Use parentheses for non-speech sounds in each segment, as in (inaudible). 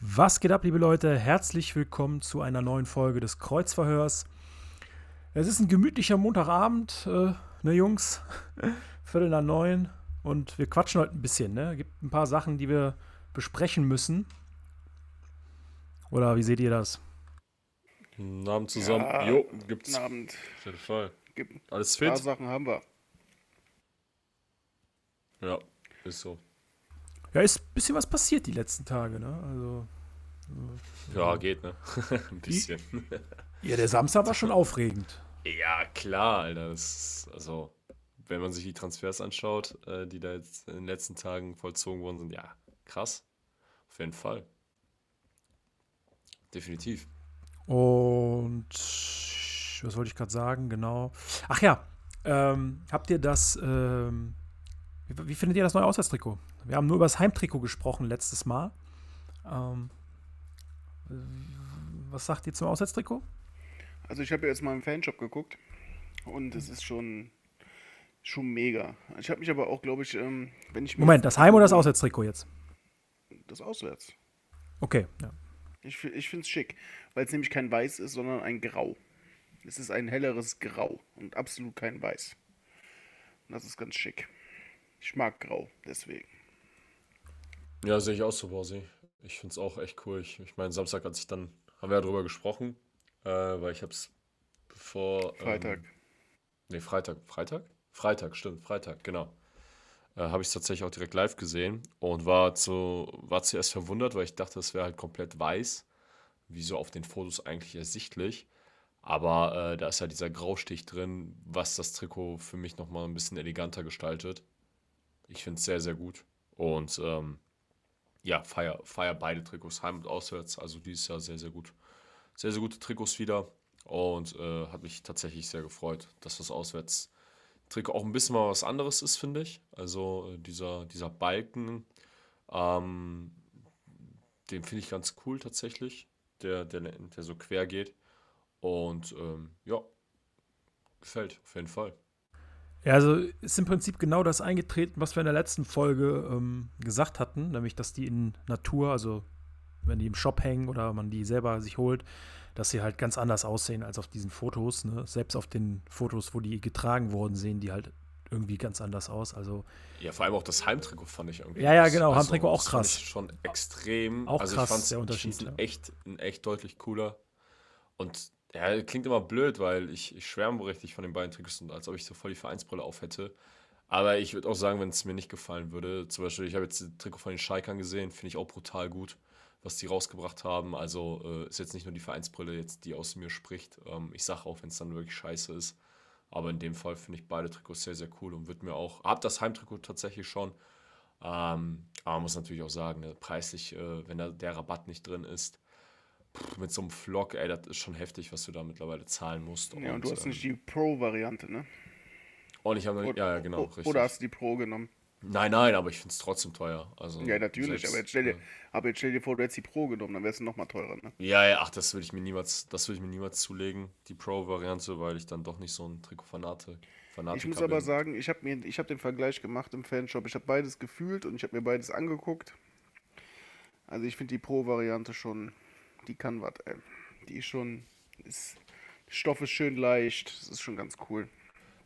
Was geht ab, liebe Leute? Herzlich willkommen zu einer neuen Folge des Kreuzverhörs. Es ist ein gemütlicher Montagabend, äh, ne Jungs? (laughs) Viertel nach neun. Und wir quatschen heute ein bisschen, ne? Gibt ein paar Sachen, die wir besprechen müssen. Oder wie seht ihr das? Guten Abend zusammen. Ja, jo, gibt's. Guten Abend. Auf jeden Fall. Gibt Alles ein paar fit? Sachen haben wir. Ja, ist so. Ja, ist ein bisschen was passiert die letzten Tage, ne? Also. Ja, geht, ne? (laughs) Ein bisschen. Ja, der Samstag war schon aufregend. ja, klar, Alter. Das ist, also, wenn man sich die Transfers anschaut, äh, die da jetzt in den letzten Tagen vollzogen worden sind, ja, krass. Auf jeden Fall. Definitiv. Und was wollte ich gerade sagen? Genau. Ach ja, ähm, habt ihr das, ähm, wie, wie findet ihr das neue Auswärtstrikot? Wir haben nur über das Heimtrikot gesprochen letztes Mal. Ähm, äh, was sagt ihr zum Auswärtstrikot? Also ich habe jetzt mal im Fanshop geguckt und es ist schon schon mega. Ich habe mich aber auch, glaube ich, ähm, wenn ich mir Moment, das Heim- oder das Auswärtstrikot jetzt? das auswärts. Okay, ja. Ich, ich finde es schick, weil es nämlich kein Weiß ist, sondern ein Grau. Es ist ein helleres Grau und absolut kein Weiß. Und das ist ganz schick. Ich mag Grau, deswegen. Ja, sehe ich auch so, Borsi. Ich finde es auch echt cool. Ich, ich meine, Samstag, als ich dann, haben wir ja drüber gesprochen, äh, weil ich habe es bevor. Freitag. Ähm, nee, Freitag. Freitag? Freitag, stimmt, Freitag, genau. Äh, habe ich es tatsächlich auch direkt live gesehen und war, zu, war zuerst verwundert, weil ich dachte, es wäre halt komplett weiß, wie so auf den Fotos eigentlich ersichtlich. Aber äh, da ist ja dieser Graustich drin, was das Trikot für mich nochmal ein bisschen eleganter gestaltet. Ich finde es sehr, sehr gut. Und ähm, ja, feier, feier beide Trikots, heim und auswärts. Also dieses Jahr sehr, sehr gut. Sehr, sehr gute Trikots wieder. Und äh, hat mich tatsächlich sehr gefreut, dass das Auswärtstrikot auch ein bisschen mal was anderes ist, finde ich. Also äh, dieser, dieser Balken, ähm, den finde ich ganz cool tatsächlich, der, der, der so quer geht. Und ähm, ja, gefällt auf jeden Fall. Ja, also ist im Prinzip genau das eingetreten, was wir in der letzten Folge ähm, gesagt hatten, nämlich dass die in Natur, also wenn die im Shop hängen oder man die selber sich holt, dass sie halt ganz anders aussehen als auf diesen Fotos. Ne? Selbst auf den Fotos, wo die getragen wurden, sehen die halt irgendwie ganz anders aus. Also Ja, vor allem auch das Heimtrikot fand ich irgendwie. Ja, ja, genau, Heimtrikot auch krass. Schon extrem. Auch also krass, ich fand's, der Unterschied, Ich ja. echt, ein echt deutlich cooler. Und ja, klingt immer blöd, weil ich, ich schwärme richtig von den beiden Trikots und als ob ich so voll die Vereinsbrille auf hätte. Aber ich würde auch sagen, wenn es mir nicht gefallen würde, zum Beispiel, ich habe jetzt das Trikot von den Schalkern gesehen, finde ich auch brutal gut, was die rausgebracht haben. Also äh, ist jetzt nicht nur die Vereinsbrille, jetzt die aus mir spricht. Ähm, ich sage auch, wenn es dann wirklich scheiße ist. Aber in dem Fall finde ich beide Trikots sehr, sehr cool und wird mir auch, hab das Heimtrikot tatsächlich schon. Ähm, aber man muss natürlich auch sagen, ne, preislich, äh, wenn da der Rabatt nicht drin ist, pff, mit so einem Vlog, ey, das ist schon heftig, was du da mittlerweile zahlen musst. Ja, und du hast ähm, nicht die Pro-Variante, ne? Und ich habe, ja, ja, genau, richtig. Oder hast du die Pro genommen? Nein, nein, aber ich finde es trotzdem teuer. Also, Ja, natürlich, selbst, aber jetzt, stell dir, äh, aber jetzt stell dir vor, du hättest die Pro genommen, dann wär's noch mal teurer, ne? Ja, ja, ach, das würde ich mir niemals, das würde ich mir niemals zulegen, die Pro-Variante, weil ich dann doch nicht so ein Trikot-Fanate Fanatiker Ich muss aber bin. sagen, ich habe mir, ich habe den Vergleich gemacht im Fanshop. Ich habe beides gefühlt und ich habe mir beides angeguckt. Also ich finde die Pro-Variante schon, die kann was, ey. Die ist schon, ist, der Stoff ist schön leicht, das ist schon ganz cool.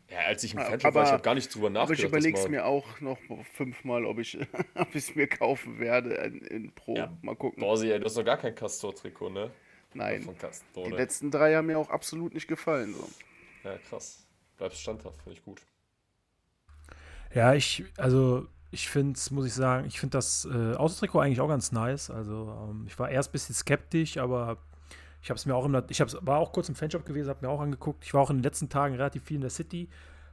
Ja, als ich im Aber- Fanshop war, ich habe gar nicht drüber Aber nachgedacht. ich überlege es mir auch noch fünfmal, ob ich (laughs) es mir kaufen werde in, in Pro. Ja, Mal gucken. Borsi, ey, du hast noch gar kein Castor-Trikot, ne? Nein, Von Castor, die ne? letzten drei haben mir auch absolut nicht gefallen. So. Ja, krass. Bleibst standhaft, finde ich gut. Ja, ich, also ich finde muss ich sagen, ich finde das äh, Außentrikot eigentlich auch ganz nice. Also ähm, ich war erst ein bisschen skeptisch, aber ich habe es mir auch im, ich hab's, war auch kurz im Fanshop gewesen, habe mir auch angeguckt. Ich war auch in den letzten Tagen relativ viel in der City,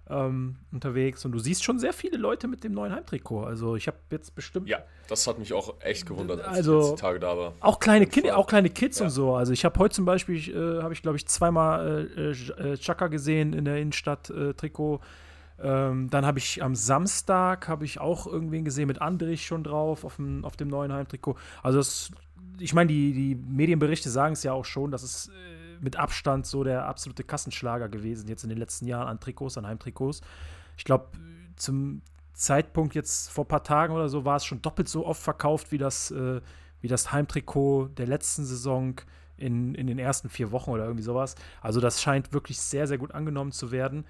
ähm, unterwegs und du siehst schon sehr viele Leute mit dem neuen Heimtrikot. Also ich habe jetzt bestimmt. Ja, das hat mich auch echt gewundert, als Also, ich die Tage da war. Auch kleine, Auf jeden kind, Fall. auch kleine Kids Ja. und so. Also ich habe heute zum Beispiel, äh, habe ich glaube ich zweimal äh, äh, Chaka gesehen in der Innenstadt äh, Trikot. Ähm, dann habe ich am Samstag habe ich auch irgendwen gesehen mit Andrich schon drauf auf dem, auf dem neuen Heimtrikot. Also das, ich meine, die, die Medienberichte sagen es ja auch schon, dass es äh, mit Abstand so der absolute Kassenschlager gewesen jetzt in den letzten Jahren an Trikots, an Heimtrikots. Ich glaube, zum Zeitpunkt jetzt vor ein paar Tagen oder so war es schon doppelt so oft verkauft wie das, äh, wie das Heimtrikot der letzten Saison in, in den ersten vier Wochen oder irgendwie sowas. Also das scheint wirklich sehr, sehr gut angenommen zu werden.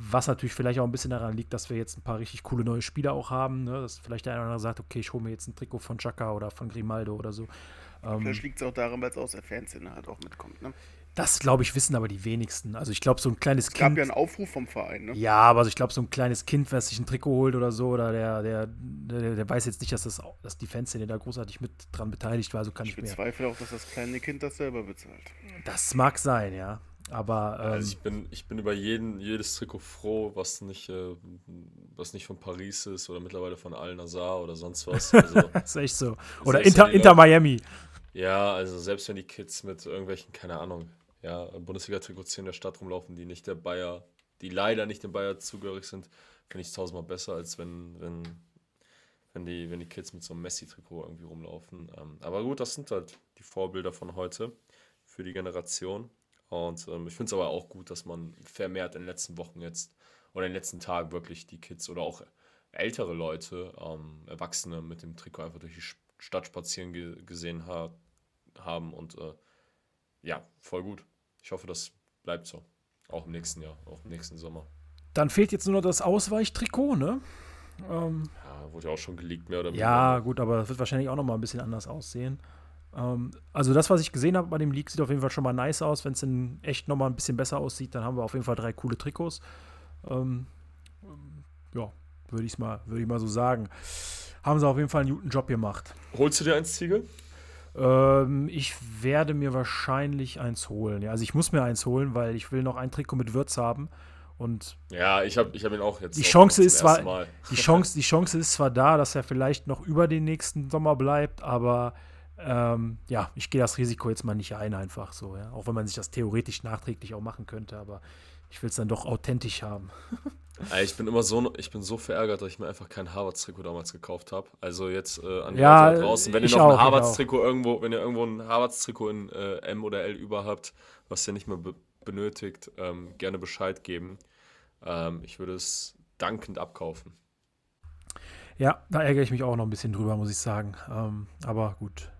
Was natürlich vielleicht auch ein bisschen daran liegt, dass wir jetzt ein paar richtig coole neue Spieler auch haben. Ne? Dass vielleicht der eine oder andere sagt, okay, ich hole mir jetzt ein Trikot von Chaka oder von Grimaldo oder so. Ähm, Vielleicht liegt es auch daran, weil es aus der Fanszene halt auch mitkommt. Ne? das, glaube ich, wissen aber die wenigsten. Also ich glaube, so ein kleines Es gab Kind. ja einen Aufruf vom Verein. Ne? Ja, aber also ich glaube, so ein kleines Kind, was sich ein Trikot holt oder so, oder der, der, der, der weiß jetzt nicht, dass, das, dass die Fanszene da großartig mit dran beteiligt war. So kann Ich ich bezweifle auch, dass das kleine Kind das selber bezahlt. Das mag sein, ja. Aber ähm, Also ich bin, ich bin über jeden, jedes Trikot froh, was nicht, äh, was nicht von Paris ist oder mittlerweile von Al Nazar oder sonst was. (laughs) Also, das ist echt so. Oder Inter, Inter Miami. ja, also selbst wenn die Kids mit irgendwelchen, keine Ahnung, ja, Bundesliga-Trikots hier in der Stadt rumlaufen, die nicht der Bayer, die leider nicht dem Bayer zugehörig sind, finde ich es tausendmal besser, als wenn, wenn, wenn, die, wenn die Kids mit so einem Messi-Trikot irgendwie rumlaufen. Ähm, aber gut, das sind halt die Vorbilder von heute für die Generation. Und ähm, ich finde es aber auch gut, dass man vermehrt in den letzten Wochen jetzt oder in den letzten Tagen wirklich die Kids oder auch ältere Leute, ähm, Erwachsene mit dem Trikot einfach durch die Stadt spazieren ge gesehen ha haben. Und äh, ja, voll gut. Ich hoffe, das bleibt so. Auch im nächsten Jahr, auch im nächsten Sommer. Dann fehlt jetzt nur noch das Ausweichtrikot, ne? Ähm, Ja, wurde ja auch schon geleakt, mehr oder ja, gut, aber das wird wahrscheinlich auch noch mal ein bisschen anders aussehen. Ähm, also das, was ich gesehen habe bei dem Leak, sieht auf jeden Fall schon mal nice aus. Wenn es in echt noch mal ein bisschen besser aussieht, dann haben wir auf jeden Fall drei coole Trikots. Ähm, ja, würde ich mal, würde ich mal so sagen. Haben sie auf jeden Fall einen guten Job gemacht. Holst du dir eins, Ziegel? Ähm, ich werde mir wahrscheinlich eins holen. Ja, also ich muss mir eins holen, weil ich will noch ein Trikot mit Würz haben. Und Ja, ich habe ich hab ihn auch jetzt. Die Chance ist zwar- die Chance, die Chance ist zwar da, dass er vielleicht noch über den nächsten Sommer bleibt, aber ähm, ja, ich gehe das Risiko jetzt mal nicht ein, einfach so, ja. Auch wenn man sich das theoretisch nachträglich auch machen könnte, aber ich will es dann doch authentisch haben. (laughs) Ich bin immer so, ich bin so verärgert, dass ich mir einfach kein Harvards-Trikot damals gekauft habe. Also jetzt äh, an Ja, da draußen, wenn ihr noch auch, ein ich Harvards-Trikot irgendwo, wenn ihr irgendwo ein Harvards-Trikot in äh, M oder L über habt, was ihr nicht mehr be benötigt, ähm, gerne Bescheid geben. Ähm, ich würde es dankend abkaufen. Ja, da ärgere ich mich auch noch ein bisschen drüber, muss ich sagen. Ähm, aber gut.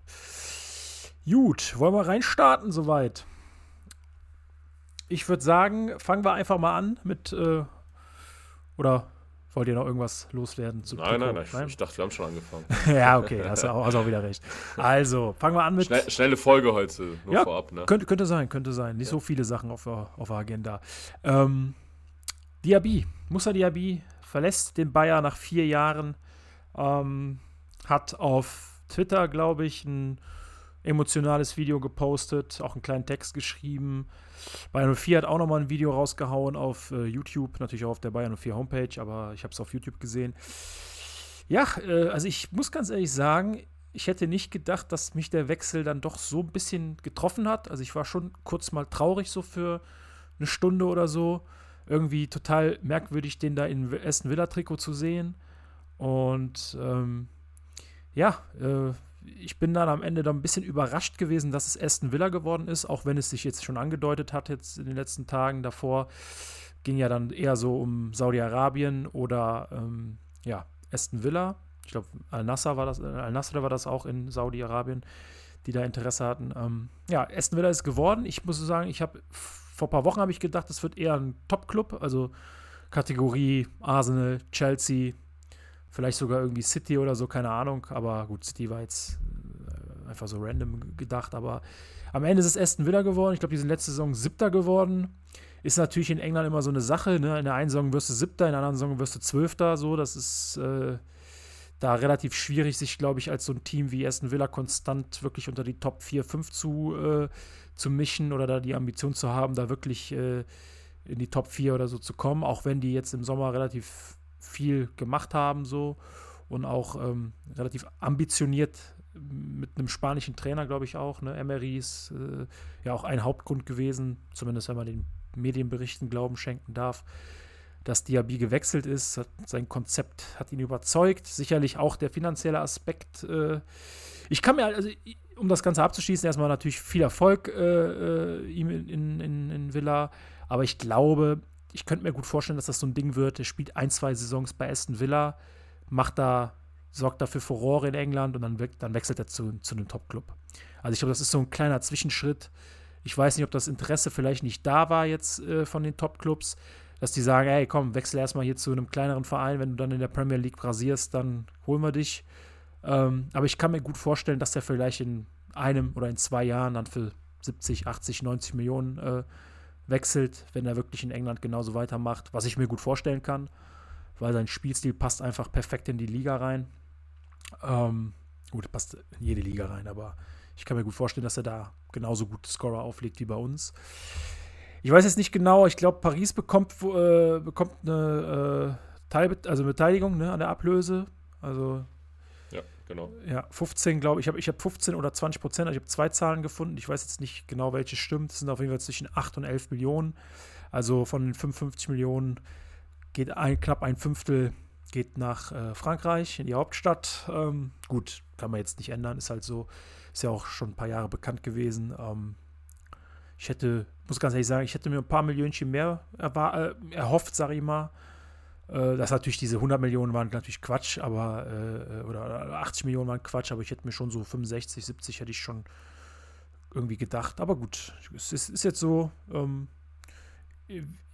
Gut, wollen wir reinstarten soweit? Ich würde sagen, fangen wir einfach mal an mit, äh, oder wollt ihr noch irgendwas loswerden zu Nein, nein, Trikot? nein, ich, dachte, wir haben schon angefangen. (laughs) ja, okay, hast du auch, hast auch wieder recht. Also, fangen wir an mit. Schnell, schnelle Folge heute, nur Ja, vorab, ne? Könnte, könnte sein, könnte sein. Nicht so viele Sachen auf der, auf der Agenda. Ähm, Diaby, Musa Diaby verlässt den Bayer nach vier Jahren. Ähm, hat auf Twitter, glaube ich, ein emotionales Video gepostet, auch einen kleinen Text geschrieben. Bayern 04 hat auch nochmal ein Video rausgehauen auf äh, YouTube, natürlich auch auf der Bayern 04 Homepage, aber ich habe es auf YouTube gesehen. Ja, äh, also ich muss ganz ehrlich sagen, ich hätte nicht gedacht, dass mich der Wechsel dann doch so ein bisschen getroffen hat. Also ich war schon kurz mal traurig so für eine Stunde oder so. Irgendwie total merkwürdig, den da in Aston Villa Trikot zu sehen. Und ähm, ja, äh, ich bin dann am Ende dann ein bisschen überrascht gewesen, dass es Aston Villa geworden ist, auch wenn es sich jetzt schon angedeutet hat, jetzt in den letzten Tagen davor. Ging ja dann eher so um Saudi-Arabien oder ähm, ja, Aston Villa. Ich glaube, Al-Nasser war das, Al-Nasser war das auch in Saudi-Arabien, die da Interesse hatten. Ähm, ja, Aston Villa ist geworden. Ich muss sagen, ich habe vor ein paar Wochen habe ich gedacht, das wird eher ein Top-Club, also Kategorie Arsenal, Chelsea, vielleicht sogar irgendwie City oder so, keine Ahnung. Aber gut, City war jetzt äh, einfach so random gedacht. Aber am Ende ist es Aston Villa geworden. Ich glaube, die sind letzte Saison Siebter geworden. Ist natürlich in England immer so eine Sache. Ne? In der einen Saison wirst du Siebter, in der anderen Saison wirst du Zwölfter. So, das ist äh, da relativ schwierig, sich, glaube ich, als so ein Team wie Aston Villa konstant wirklich unter die Top 4, 5 zu, äh, zu mischen oder da die Ambition zu haben, da wirklich äh, in die Top 4 oder so zu kommen, auch wenn die jetzt im Sommer relativ viel gemacht haben so und auch ähm, relativ ambitioniert mit einem spanischen Trainer, glaube ich auch. Ne? Emery ist äh, ja auch ein Hauptgrund gewesen, zumindest wenn man den Medienberichten Glauben schenken darf, dass Diaby gewechselt ist. Hat, sein Konzept hat ihn überzeugt. Sicherlich auch der finanzielle Aspekt. Äh, ich kann mir, also, um das Ganze abzuschließen, erstmal natürlich viel Erfolg äh, äh ihm in, in, in Villa. Aber ich glaube, ich könnte mir gut vorstellen, dass das so ein Ding wird. Er spielt ein, zwei Saisons bei Aston Villa, macht da, sorgt dafür Furore in England und dann, dann wechselt er zu, zu einem Top-Club. Also ich glaube, das ist so ein kleiner Zwischenschritt. Ich weiß nicht, ob das Interesse vielleicht nicht da war jetzt äh, von den Top-Clubs, dass die sagen, hey, komm, wechsel erstmal hier zu einem kleineren Verein, wenn du dann in der Premier League brasierst, dann holen wir dich. Ähm, aber ich kann mir gut vorstellen, dass der vielleicht in einem oder in zwei Jahren dann für 70, 80, 90 Millionen äh, wechselt, wenn er wirklich in England genauso weitermacht, was ich mir gut vorstellen kann, weil sein Spielstil passt einfach perfekt in die Liga rein. Ähm, gut, passt in jede Liga rein, aber ich kann mir gut vorstellen, dass er da genauso gute Scorer auflegt wie bei uns. Ich weiß jetzt nicht genau, ich glaube, Paris bekommt, äh, bekommt eine äh, Teil, also Beteiligung ne, an der Ablöse. Also genau. Ja, 15, glaube ich. Ich habe ich hab 15 oder 20 Prozent. Also ich habe zwei Zahlen gefunden. Ich weiß jetzt nicht genau, welche stimmt. Es sind auf jeden Fall zwischen 8 und 11 Millionen. Also von den 55 Millionen geht ein, knapp ein Fünftel geht nach äh, Frankreich, in die Hauptstadt. Ähm, gut, kann man jetzt nicht ändern, ist halt so. Ist ja auch schon ein paar Jahre bekannt gewesen. Ähm, ich hätte, muss ganz ehrlich sagen, ich hätte mir ein paar Millionchen mehr äh, erhofft, sage ich mal. Äh, dass natürlich diese 100 Millionen waren natürlich Quatsch, aber äh, oder 80 Millionen waren Quatsch, aber ich hätte mir schon so 65, 70 hätte ich schon irgendwie gedacht. Aber gut, es ist, ist jetzt so. Ähm,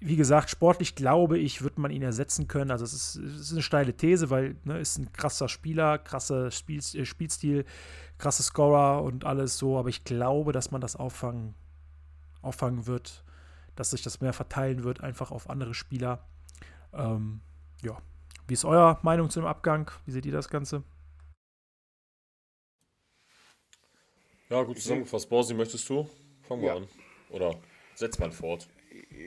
wie gesagt, sportlich glaube ich, wird man ihn ersetzen können. Also es ist, es ist eine steile These, weil ne, ist ein krasser Spieler, krasser Spiel, äh, Spielstil, krasser Scorer und alles so. Aber ich glaube, dass man das auffangen, auffangen wird, dass sich das mehr verteilen wird, einfach auf andere Spieler. Ähm, ja. Wie ist eure Meinung zu dem Abgang? Wie seht ihr das Ganze? Ja, gut zusammengefasst. Borsi, möchtest du? Fangen wir ja. an. Oder setz mal fort.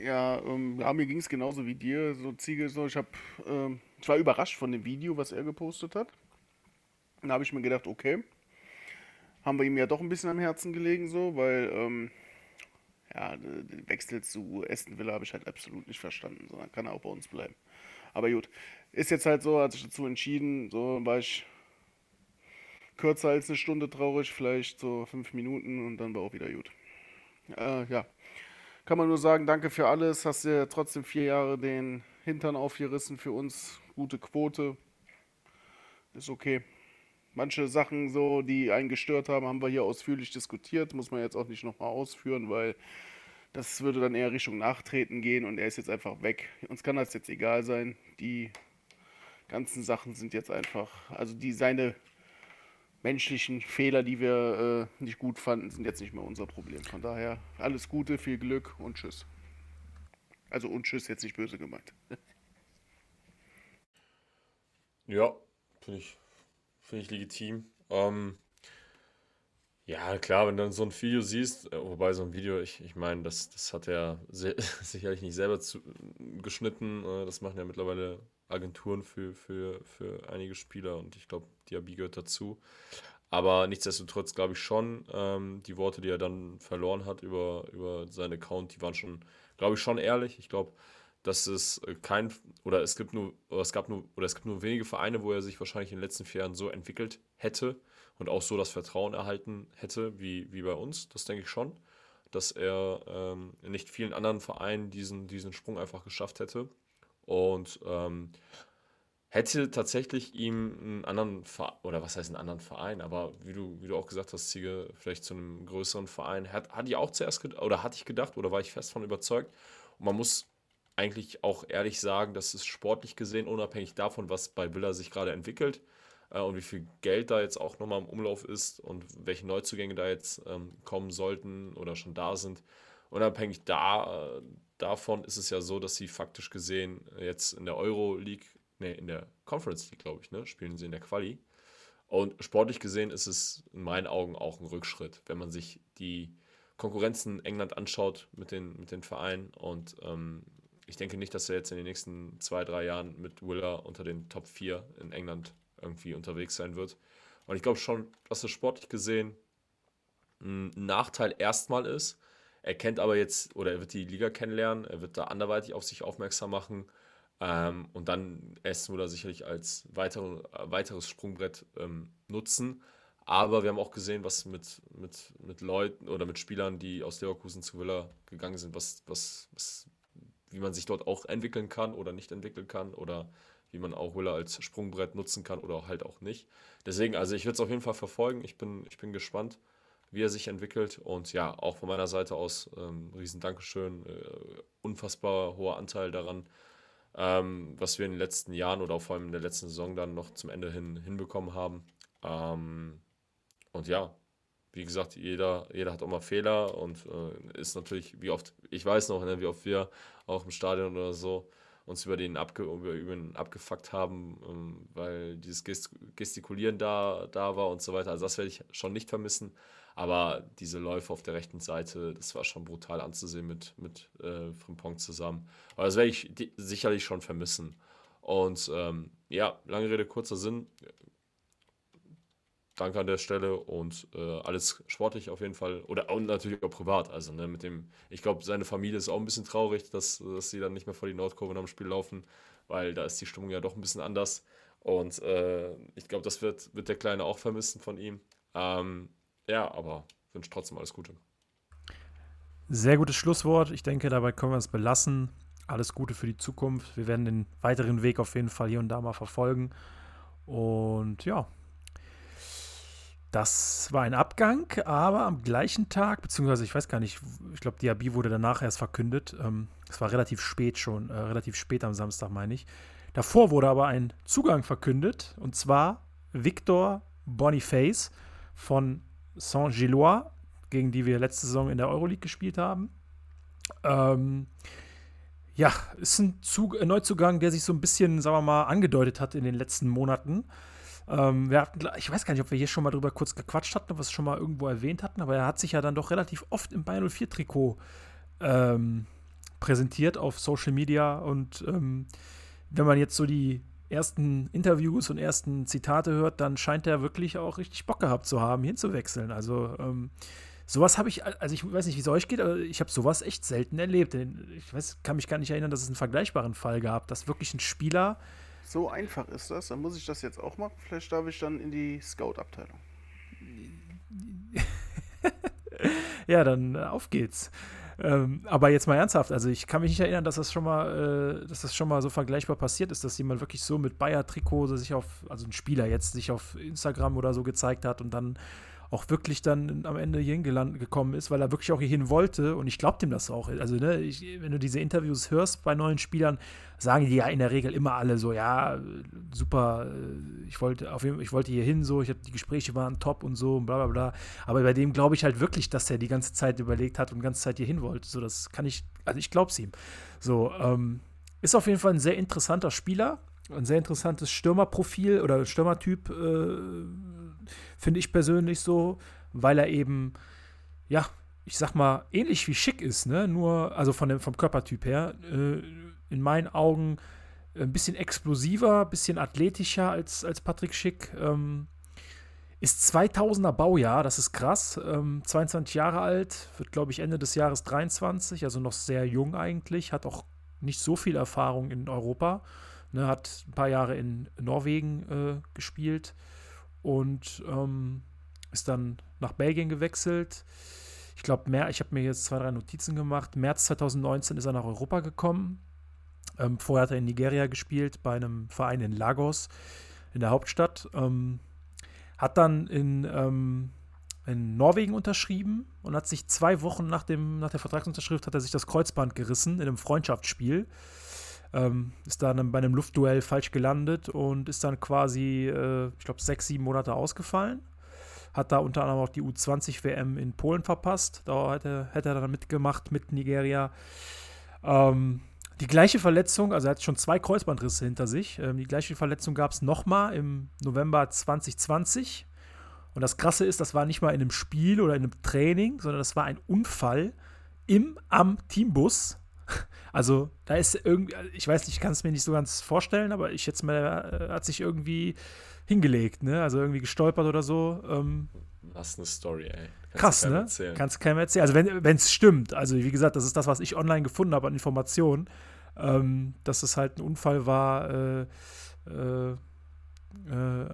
Ja, ähm, ja mir ging es genauso wie dir. So Ziege, so ich habe, ähm, ich war überrascht von dem Video, was er gepostet hat. Dann habe ich mir gedacht, okay, haben wir ihm ja doch ein bisschen am Herzen gelegen, so, weil ähm, ja, den Wechsel zu Aston Villa habe ich halt absolut nicht verstanden, sondern kann er auch bei uns bleiben. Aber gut, ist jetzt halt so, hat sich dazu entschieden, so war ich kürzer als eine Stunde traurig, vielleicht so fünf Minuten und dann war auch wieder gut. Äh, ja, kann man nur sagen, danke für alles, hast dir trotzdem vier Jahre den Hintern aufgerissen für uns, gute Quote, ist okay. Manche Sachen so, die einen gestört haben, haben wir hier ausführlich diskutiert. Muss man jetzt auch nicht nochmal ausführen, weil das würde dann eher Richtung Nachtreten gehen und er ist jetzt einfach weg. Uns kann das jetzt egal sein. Die ganzen Sachen sind jetzt einfach, also die seine menschlichen Fehler, die wir äh, nicht gut fanden, sind jetzt nicht mehr unser Problem. Von daher alles Gute, viel Glück und Tschüss. Also und Tschüss jetzt nicht böse gemeint. (laughs) ja, finde ich Finde ich legitim. Ähm, ja, klar, wenn du dann so ein Video siehst, äh, wobei so ein Video, ich, ich meine, das, das hat er (laughs) sicherlich nicht selber zu, geschnitten. Äh, das machen ja mittlerweile Agenturen für, für, für einige Spieler und ich glaube, Diaby gehört dazu. Aber nichtsdestotrotz glaube ich schon, ähm, die Worte, die er dann verloren hat über, über seinen Account, die waren schon, glaube ich, schon ehrlich. Ich glaube, dass es äh, kein oder es gibt nur oder es gab nur oder es gibt nur wenige Vereine, wo er sich wahrscheinlich in den letzten vier Jahren so entwickelt hätte und auch so das Vertrauen erhalten hätte wie, wie bei uns. Das denke ich schon, dass er ähm, in nicht vielen anderen Vereinen diesen, diesen Sprung einfach geschafft hätte und ähm, hätte tatsächlich ihm einen anderen Verein, oder was heißt einen anderen Verein, aber wie du, wie du auch gesagt hast, Ziege, vielleicht zu einem größeren Verein, hat, hatte ich auch zuerst oder hatte ich gedacht oder war ich fest von überzeugt. Und man muss eigentlich auch ehrlich sagen, dass es sportlich gesehen, unabhängig davon, was bei Villa sich gerade entwickelt äh, und wie viel Geld da jetzt auch nochmal im Umlauf ist und welche Neuzugänge da jetzt ähm, kommen sollten oder schon da sind, unabhängig da, äh, davon ist es ja so, dass sie faktisch gesehen jetzt in der Euro League, nee, in der Conference League, glaube ich, ne, spielen sie in der Quali. Und sportlich gesehen ist es in meinen Augen auch ein Rückschritt, wenn man sich die Konkurrenzen England anschaut mit den, mit den Vereinen und ähm, ich denke nicht, dass er jetzt in den nächsten zwei, drei Jahren mit Willer unter den Top 4 in England irgendwie unterwegs sein wird. Und ich glaube schon, dass es sportlich gesehen ein Nachteil erstmal ist. Er kennt aber jetzt, oder er wird die Liga kennenlernen, er wird da anderweitig auf sich aufmerksam machen. Ähm, und dann Aston Villa sicherlich als weitere, weiteres Sprungbrett ähm, nutzen. Aber wir haben auch gesehen, was mit, mit, mit Leuten oder mit Spielern, die aus Leverkusen zu Villa gegangen sind, was, was, was, wie man sich dort auch entwickeln kann oder nicht entwickeln kann oder wie man auch Villa als Sprungbrett nutzen kann oder halt auch nicht. Deswegen, also ich würde es auf jeden Fall verfolgen. Ich bin, ich bin gespannt, wie er sich entwickelt. Und ja, auch von meiner Seite aus ähm, riesen Dankeschön. Äh, unfassbar hoher Anteil daran, ähm, was wir in den letzten Jahren oder vor allem in der letzten Saison dann noch zum Ende hin hinbekommen haben. Ähm, und ja, wie gesagt, jeder, jeder hat auch mal Fehler und äh, ist natürlich, wie oft, ich weiß noch, ne, wie oft wir auch im Stadion oder so uns über den, abge, über, über den abgefuckt haben, ähm, weil dieses Gestikulieren da, da war und so weiter. Also das werde ich schon nicht vermissen. Aber diese Läufe auf der rechten Seite, das war schon brutal anzusehen mit, mit äh, Frimpong zusammen. Aber das werde ich sicherlich schon vermissen. Und ähm, ja, lange Rede, kurzer Sinn. Danke an der Stelle und äh, alles sportlich auf jeden Fall. Oder und natürlich auch privat. Also ne, mit dem, ich glaube, seine Familie ist auch ein bisschen traurig, dass, dass sie dann nicht mehr vor die Nordkurve dem Spiel laufen, weil da ist die Stimmung ja doch ein bisschen anders. Und äh, ich glaube, das wird, wird der Kleine auch vermissen von ihm. Ähm, ja, aber wünsche trotzdem alles Gute. Sehr gutes Schlusswort. Ich denke, dabei können wir es belassen. Alles Gute für die Zukunft. Wir werden den weiteren Weg auf jeden Fall hier und da mal verfolgen. Und ja, das war ein Abgang, aber am gleichen Tag, beziehungsweise ich weiß gar nicht, ich glaube, Diaby wurde danach erst verkündet. Ähm, es war relativ spät schon, äh, relativ spät am Samstag, meine ich. Davor wurde aber ein Zugang verkündet, und zwar Victor Boniface von Saint-Gillois, gegen die wir letzte Saison in der Euroleague gespielt haben. Ähm, ja, ist ein, Zug, ein Neuzugang, der sich so ein bisschen, sagen wir mal, angedeutet hat in den letzten Monaten. Ähm, wir hatten, ich weiß gar nicht, ob wir hier schon mal drüber kurz gequatscht hatten, ob wir es schon mal irgendwo erwähnt hatten, aber er hat sich ja dann doch relativ oft im Bayern 04-Trikot ähm, präsentiert auf Social Media und ähm, wenn man jetzt so die ersten Interviews und ersten Zitate hört, dann scheint er wirklich auch richtig Bock gehabt zu haben, hinzuwechseln. Also ähm, sowas habe ich, also ich weiß nicht, wie es euch geht, aber ich habe sowas echt selten erlebt. Ich weiß, kann mich gar nicht erinnern, dass es einen vergleichbaren Fall gab, dass wirklich ein Spieler. So einfach ist das, dann muss ich das jetzt auch machen. Vielleicht darf ich dann in die Scout-Abteilung. (laughs) ja, dann äh, auf geht's. Ähm, aber jetzt mal ernsthaft, also ich kann mich nicht erinnern, dass das schon mal, äh, dass das schon mal so vergleichbar passiert ist, dass jemand wirklich so mit Bayer-Trikot sich auf, also ein Spieler jetzt sich auf Instagram oder so gezeigt hat und dann auch wirklich dann am Ende hier gekommen ist, weil er wirklich auch hierhin wollte und ich glaube dem das auch. Also, ne, ich, wenn du diese Interviews hörst bei neuen Spielern, sagen die ja in der Regel immer alle so, ja, super, ich wollte auf jeden, ich wollte hier so, ich habe die Gespräche waren top und so, und bla bla bla. Aber bei dem glaube ich halt wirklich, dass er die ganze Zeit überlegt hat und die ganze Zeit hier hin wollte. So, das kann ich, also ich glaube es ihm. So, ähm, ist auf jeden Fall ein sehr interessanter Spieler, ein sehr interessantes Stürmerprofil oder Stürmertyp. Äh, finde ich persönlich so, weil er eben, ja, ich sag mal, ähnlich wie Schick ist, ne? Nur, also von dem, vom Körpertyp her, äh, in meinen Augen ein bisschen explosiver, ein bisschen athletischer als, als Patrick Schick. Ähm, ist 2000er Baujahr, das ist krass. Ähm, 22 Jahre alt, wird, glaube ich, Ende des Jahres 23, also noch sehr jung eigentlich, hat auch nicht so viel Erfahrung in Europa. Ne, hat ein paar Jahre in Norwegen äh, gespielt und ähm, ist dann nach Belgien gewechselt. Ich glaube, ich habe mir jetzt zwei, drei Notizen gemacht. März 2019 ist er nach Europa gekommen. Ähm, vorher hat er in Nigeria gespielt, bei einem Verein in Lagos, in der Hauptstadt. Ähm, hat dann in, ähm, in Norwegen unterschrieben und hat sich zwei Wochen nach, dem, nach der Vertragsunterschrift hat er sich das Kreuzband gerissen in einem Freundschaftsspiel. Ähm, ist dann bei einem Luftduell falsch gelandet und ist dann quasi, äh, ich glaube, sechs, sieben Monate ausgefallen. Hat da unter anderem auch die U20-WM in Polen verpasst. Da hätte, hätte er dann mitgemacht mit Nigeria. Ähm, die gleiche Verletzung, also er hat schon zwei Kreuzbandrisse hinter sich. Ähm, die gleiche Verletzung gab es nochmal im November 2020. Und das Krasse ist, das war nicht mal in einem Spiel oder in einem Training, sondern das war ein Unfall im, am Teambus Also, da ist irgendwie, ich weiß nicht, ich kann es mir nicht so ganz vorstellen, aber ich jetzt mal, er hat sich irgendwie hingelegt, ne? Also irgendwie gestolpert oder so. Ähm, Was eine Story, ey. Kannst krass, ne? erzählen. Kannst du keinem erzählen. Also, wenn es stimmt, also wie gesagt, das ist das, was ich online gefunden habe an Informationen, ähm, dass es halt ein Unfall war, äh, äh, äh,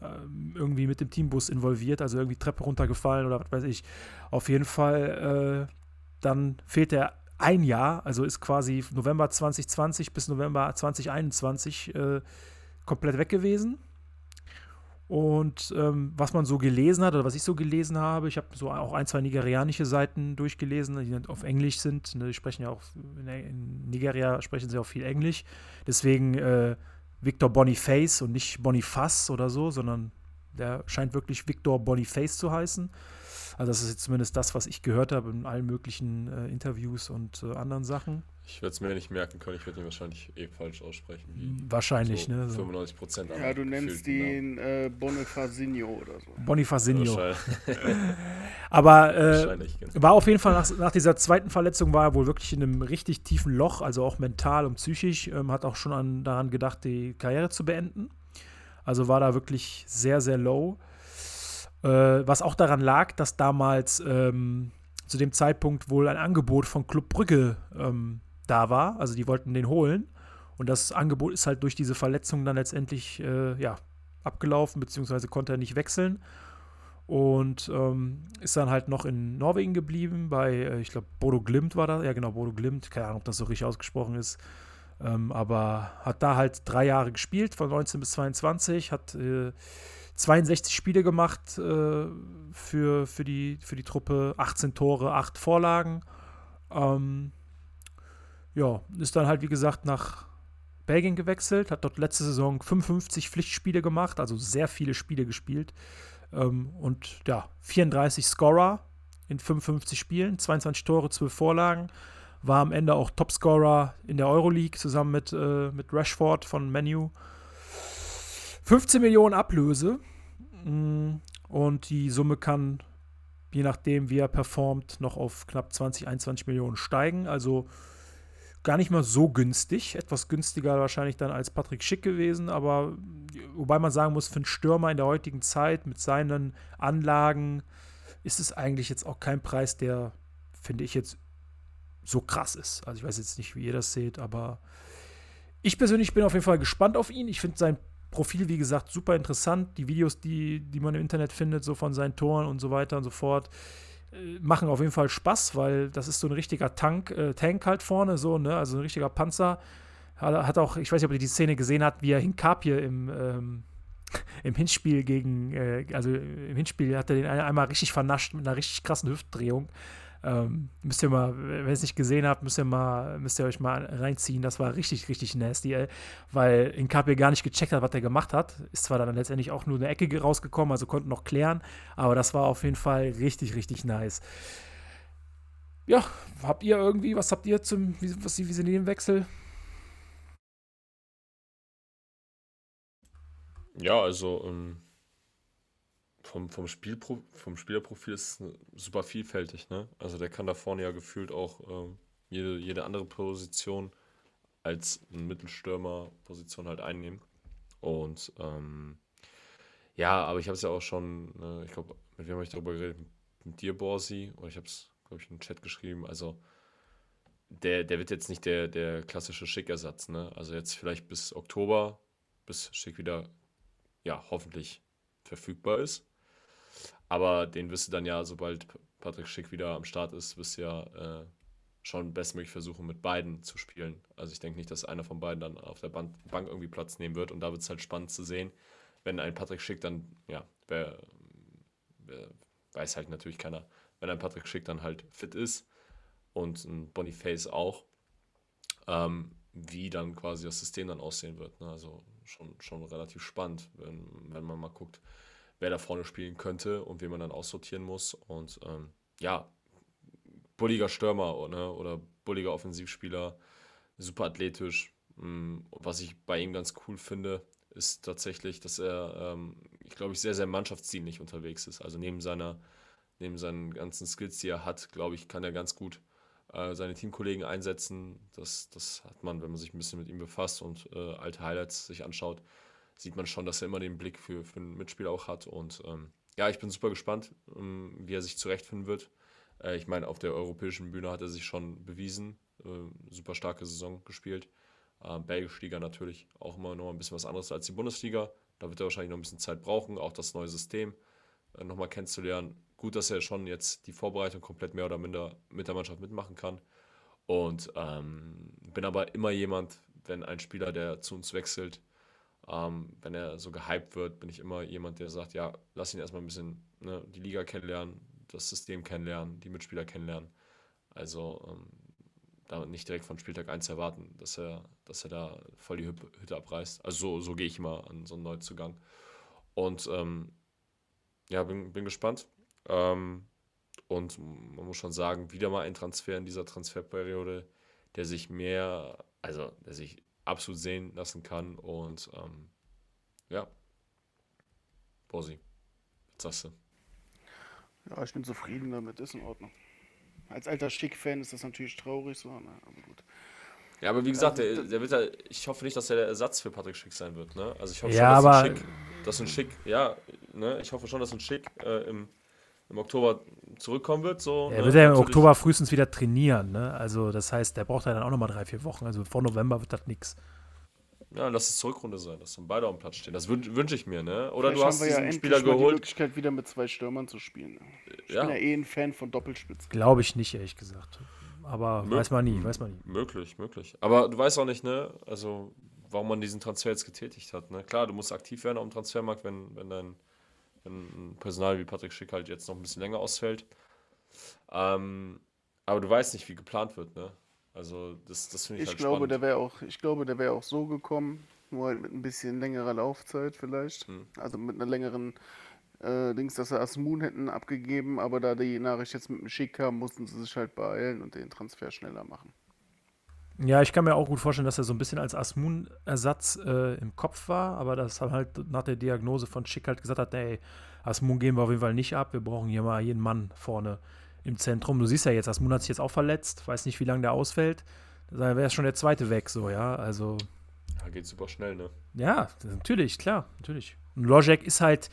irgendwie mit dem Teambus involviert, also irgendwie Treppe runtergefallen oder was weiß ich. Auf jeden Fall, äh, dann fehlt er ein Jahr, also ist quasi November 2020 bis November 2021 äh, komplett weg gewesen. Und ähm, was man so gelesen hat, oder was ich so gelesen habe, ich habe so auch ein, zwei nigerianische Seiten durchgelesen, die auf Englisch sind. Ne, die sprechen ja auch, in Nigeria sprechen sie auch viel Englisch. Deswegen äh, Victor Boniface und nicht Boniface oder so, sondern der scheint wirklich Victor Boniface zu heißen. Also das ist jetzt zumindest das, was ich gehört habe in allen möglichen äh, Interviews und äh, anderen Sachen. Ich werde es mir nicht merken können, ich werde ihn wahrscheinlich eh falsch aussprechen. Wahrscheinlich, so ne? So. 95 Prozent Ja, du nennst ihn äh, Bonifacinho oder so. Wahrscheinlich, (laughs) Aber äh, genau. war auf jeden Fall nach, nach dieser zweiten Verletzung war er wohl wirklich in einem richtig tiefen Loch, also auch mental und psychisch. Ähm, hat auch schon an, daran gedacht, die Karriere zu beenden. Also war da wirklich sehr, sehr low. Äh, was auch daran lag, dass damals ähm, zu dem Zeitpunkt wohl ein Angebot von Club Brügge ähm, da war. Also die wollten den holen. Und das Angebot ist halt durch diese Verletzung dann letztendlich äh, ja, abgelaufen, beziehungsweise konnte er nicht wechseln. Und ähm, ist dann halt noch in Norwegen geblieben, bei, äh, ich glaube, Bodo Glimt war da. Ja, genau, Bodo Glimt. Keine Ahnung, ob das so richtig ausgesprochen ist. Ähm, aber hat da halt drei Jahre gespielt, von 19 bis 22, hat äh, 62 Spiele gemacht äh, für, für, die, für die Truppe, 18 Tore, 8 Vorlagen. Ähm, ja, ist dann halt, wie gesagt, nach Belgien gewechselt, hat dort letzte Saison 55 Pflichtspiele gemacht, also sehr viele Spiele gespielt. Ähm, und ja, 34 Scorer in 55 Spielen, 22 Tore, 12 Vorlagen. War am Ende auch Topscorer in der Euroleague zusammen mit, äh, mit Rashford von Menu. 15 Millionen Ablöse. Mm, Und die Summe kann, je nachdem, wie er performt, noch auf knapp 20, 21 Millionen steigen. Also gar nicht mal so günstig. Etwas günstiger wahrscheinlich dann als Patrick Schick gewesen, aber wobei man sagen muss, für einen Stürmer in der heutigen Zeit mit seinen Anlagen ist es eigentlich jetzt auch kein Preis, der, finde ich, jetzt so krass ist. Also ich weiß jetzt nicht, wie ihr das seht, aber ich persönlich bin auf jeden Fall gespannt auf ihn. Ich finde sein Profil, wie gesagt, super interessant. Die Videos, die, die man im Internet findet, so von seinen Toren und so weiter und so fort, äh, machen auf jeden Fall Spaß, weil das ist so ein richtiger Tank, äh, Tank halt vorne, so, ne? Also ein richtiger Panzer. Hat, hat auch, ich weiß nicht, ob ihr die Szene gesehen habt, wie er Hinkapie im, ähm, (laughs) im Hinspiel gegen, äh, also im Hinspiel hat er den einmal richtig vernascht mit einer richtig krassen Hüftdrehung. Ähm, müsst ihr mal, wenn ihr es nicht gesehen habt, müsst ihr mal, müsst ihr euch mal reinziehen. Das war richtig, richtig nasty, ey. Weil Inkapie gar nicht gecheckt hat, was er gemacht hat. Ist zwar dann letztendlich auch nur eine Ecke rausgekommen, also konnten noch klären, aber das war auf jeden Fall richtig, richtig nice. Ja, habt ihr irgendwie, was habt ihr zum, wie, was, wie sind im Wechsel? Ja, also ähm, vom, vom, Spielpro vom Spielerprofil ist es super vielfältig. Ne? Also der kann da vorne ja gefühlt auch ähm, jede, jede andere Position als Mittelstürmer-Position halt einnehmen. Und ähm, ja, aber ich habe es ja auch schon, äh, ich glaube, mit wem habe ich darüber geredet? Mit dir, Borsi, oder ich habe es, glaube ich, in den Chat geschrieben. Also der, der wird jetzt nicht der, der klassische Schickersatz. Ne? Also jetzt vielleicht bis Oktober, bis Schick wieder, ja, hoffentlich verfügbar ist. Aber den wirst du dann ja, sobald Patrick Schick wieder am Start ist, wirst du ja äh, schon bestmöglich versuchen, mit beiden zu spielen. Also ich denke nicht, dass einer von beiden dann auf der Bank, irgendwie Platz nehmen wird. Und da wird es halt spannend zu sehen, wenn ein Patrick Schick dann, ja, wer, wer weiß halt natürlich keiner, wenn ein Patrick Schick dann halt fit ist und ein Boniface auch, ähm, wie dann quasi das System dann aussehen wird. Ne? Also schon, schon relativ spannend, wenn, wenn man mal guckt, wer da vorne spielen könnte und wen man dann aussortieren muss. Und ähm, ja, bulliger Stürmer ne? oder bulliger Offensivspieler, super athletisch. Mm, Was ich bei ihm ganz cool finde, ist tatsächlich, dass er, ähm, ich glaube, ich sehr, sehr mannschaftsdienlich unterwegs ist. Also neben seiner, neben seinen ganzen Skills, die er hat, glaube ich, kann er ganz gut äh, seine Teamkollegen einsetzen. Das, das hat man, wenn man sich ein bisschen mit ihm befasst und äh, alte Highlights sich anschaut, sieht man schon, dass er immer den Blick für, für ein Mitspiel auch hat. Und ähm, ja, ich bin super gespannt, ähm, wie er sich zurechtfinden wird. Äh, ich meine, auf der europäischen Bühne hat er sich schon bewiesen. Äh, super starke Saison gespielt. Äh, Belgische Liga natürlich auch immer noch ein bisschen was anderes als die Bundesliga. Da wird er wahrscheinlich noch ein bisschen Zeit brauchen, auch das neue System äh, nochmal kennenzulernen. Gut, dass er schon jetzt die Vorbereitung komplett mehr oder minder mit der Mannschaft mitmachen kann. Und ähm, bin aber immer jemand, wenn ein Spieler, der zu uns wechselt, ähm, wenn er so gehypt wird, bin ich immer jemand, der sagt, ja, lass ihn erstmal ein bisschen ne, die Liga kennenlernen, das System kennenlernen, die Mitspieler kennenlernen. Also ähm, da nicht direkt von Spieltag 1 erwarten, dass er, dass er da voll die Hütte abreißt. Also so, so gehe ich immer an so einen Neuzugang. Und ähm, ja, bin, bin gespannt. Ähm, und man muss schon sagen, wieder mal ein Transfer in dieser Transferperiode, der sich mehr, also der sich absolut sehen lassen kann. Und ähm, ja, Bosi, was sagst du? Ja, ich bin zufrieden damit, ist in Ordnung. Als alter Schick-Fan ist das natürlich traurig, so, na, aber gut. Ja, aber wie gesagt, der, der wird ja, ich hoffe nicht, dass er der Ersatz für Patrick Schick sein wird. Ne? Also ich hoffe ja, schon, dass ein Schick, dass ein Schick, ja, ne? ich hoffe schon, dass ein Schick äh, im, im Oktober zurückkommen wird. So, er ne? wird ja im Natürlich- Oktober frühestens wieder trainieren. Ne? Also das heißt, der braucht ja dann auch nochmal drei, vier Wochen. Also vor November wird das nichts. Ja, lass es Zurückrunde sein, dass dann beide auf dem Platz stehen. Das wün wünsche ich mir, ne? Oder Vielleicht du hast haben wir ja diesen endlich Spieler mal die geholt. Möglichkeit, wieder mit zwei Stürmern zu spielen. Ich Ja. bin ja eh ein Fan von Doppelspitzen. Glaube ich nicht, ehrlich gesagt. Aber Mö- weiß man nie, weiß man nie. Möglich, möglich. Aber du weißt auch nicht, ne? Also, warum man diesen Transfer jetzt getätigt hat. Ne? Klar, du musst aktiv werden auf dem Transfermarkt, wenn, wenn dein wenn ein Personal wie Patrick Schick halt jetzt noch ein bisschen länger ausfällt. Ähm, aber du weißt nicht, wie geplant wird, ne? Also, das, das finde ich, Ich halt glaube, spannend. der wäre auch, ich glaube, der wäre auch so gekommen, nur halt mit ein bisschen längerer Laufzeit vielleicht. Hm. Also mit einer längeren äh, Dings, dass sie Asmun hätten abgegeben, aber da die Nachricht jetzt mit dem Schick kam, mussten sie sich halt beeilen und den Transfer schneller machen. Ja, ich kann mir auch gut vorstellen, dass er so ein bisschen als Asmun-Ersatz äh, im Kopf war, aber dass er halt nach der Diagnose von Schick halt gesagt hat, ey, Asmun geben wir auf jeden Fall nicht ab, wir brauchen hier mal jeden Mann vorne im Zentrum. Du siehst ja jetzt, Asmun hat sich jetzt auch verletzt, weiß nicht, wie lange der ausfällt. Da wäre schon der zweite weg, so, ja, also Ja, geht super schnell, ne? ja, natürlich, klar, natürlich. Und Lojek ist halt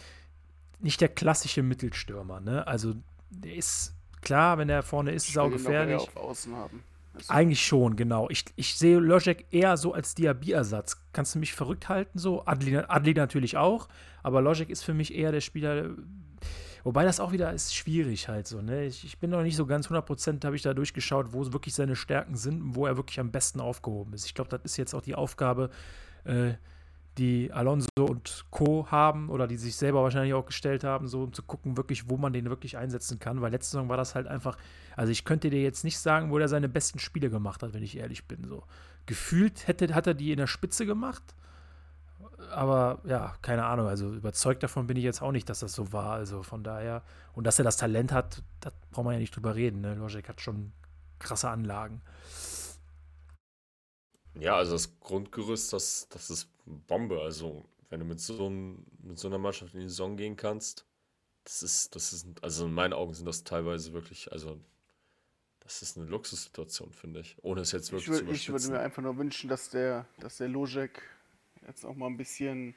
nicht der klassische Mittelstürmer, ne? Also der ist klar, wenn er vorne ist, ist er auch gefährlich. auf Außen haben. Das- Eigentlich schon, genau. Ich, ich sehe Lojek eher so als Diaby-Ersatz. Kannst du mich verrückt halten so? Adli, Adli natürlich auch, aber Lojek ist für mich eher der Spieler, wobei das auch wieder ist schwierig halt so, ne? Ich, ich bin noch nicht so ganz 100% habe ich da durchgeschaut, wo wirklich seine Stärken sind und wo er wirklich am besten aufgehoben ist. Ich glaube, das ist jetzt auch die Aufgabe, äh, die Alonso und Co. haben oder die sich selber wahrscheinlich auch gestellt haben, so um zu gucken, wirklich, wo man den wirklich einsetzen kann. Weil letzte Saison war das halt einfach, also ich könnte dir jetzt nicht sagen, wo er seine besten Spiele gemacht hat, wenn ich ehrlich bin. So gefühlt hätte, hat er die in der Spitze gemacht. Aber ja, keine Ahnung. Also überzeugt davon bin ich jetzt auch nicht, dass das so war. Also von daher. Und dass er das Talent hat, da braucht man ja nicht drüber reden. Ne? Logic hat schon krasse Anlagen. Ja, also das Grundgerüst, das, das ist Bombe. Also, wenn du mit so, einem, mit so einer Mannschaft in die Saison gehen kannst, das ist, das ist, also in meinen Augen sind das teilweise wirklich, also, das ist eine Luxussituation, finde ich. Ohne es jetzt Ich, wirklich würd, zu ich würde überspitzen. mir einfach nur wünschen, dass der, dass der Lojek jetzt auch mal ein bisschen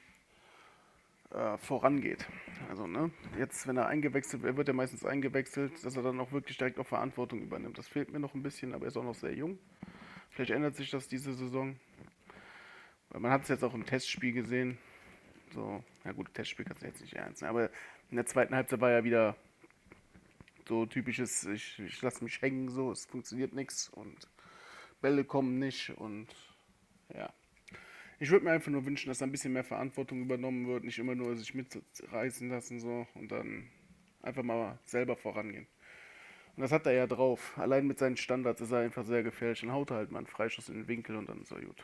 äh, vorangeht. Also, ne, jetzt, wenn er eingewechselt wird, er wird ja meistens eingewechselt, dass er dann auch wirklich direkt auch Verantwortung übernimmt. Das fehlt mir noch ein bisschen, aber er ist auch noch sehr jung. Vielleicht ändert sich das diese Saison. Weil man hat es jetzt auch im Testspiel gesehen. So, ja gut, Testspiel kannst du jetzt nicht ernst nehmen. Aber in der zweiten Halbzeit war ja wieder so typisches, ich, ich lasse mich hängen, so, es funktioniert nichts und Bälle kommen nicht und ja. Ich würde mir einfach nur wünschen, dass da ein bisschen mehr Verantwortung übernommen wird, nicht immer nur sich mitreißen lassen so und dann einfach mal selber vorangehen. Und das hat er ja drauf. Allein mit seinen Standards ist er einfach sehr gefährlich. Dann haut er halt mal einen Freischuss in den Winkel und dann ist er gut.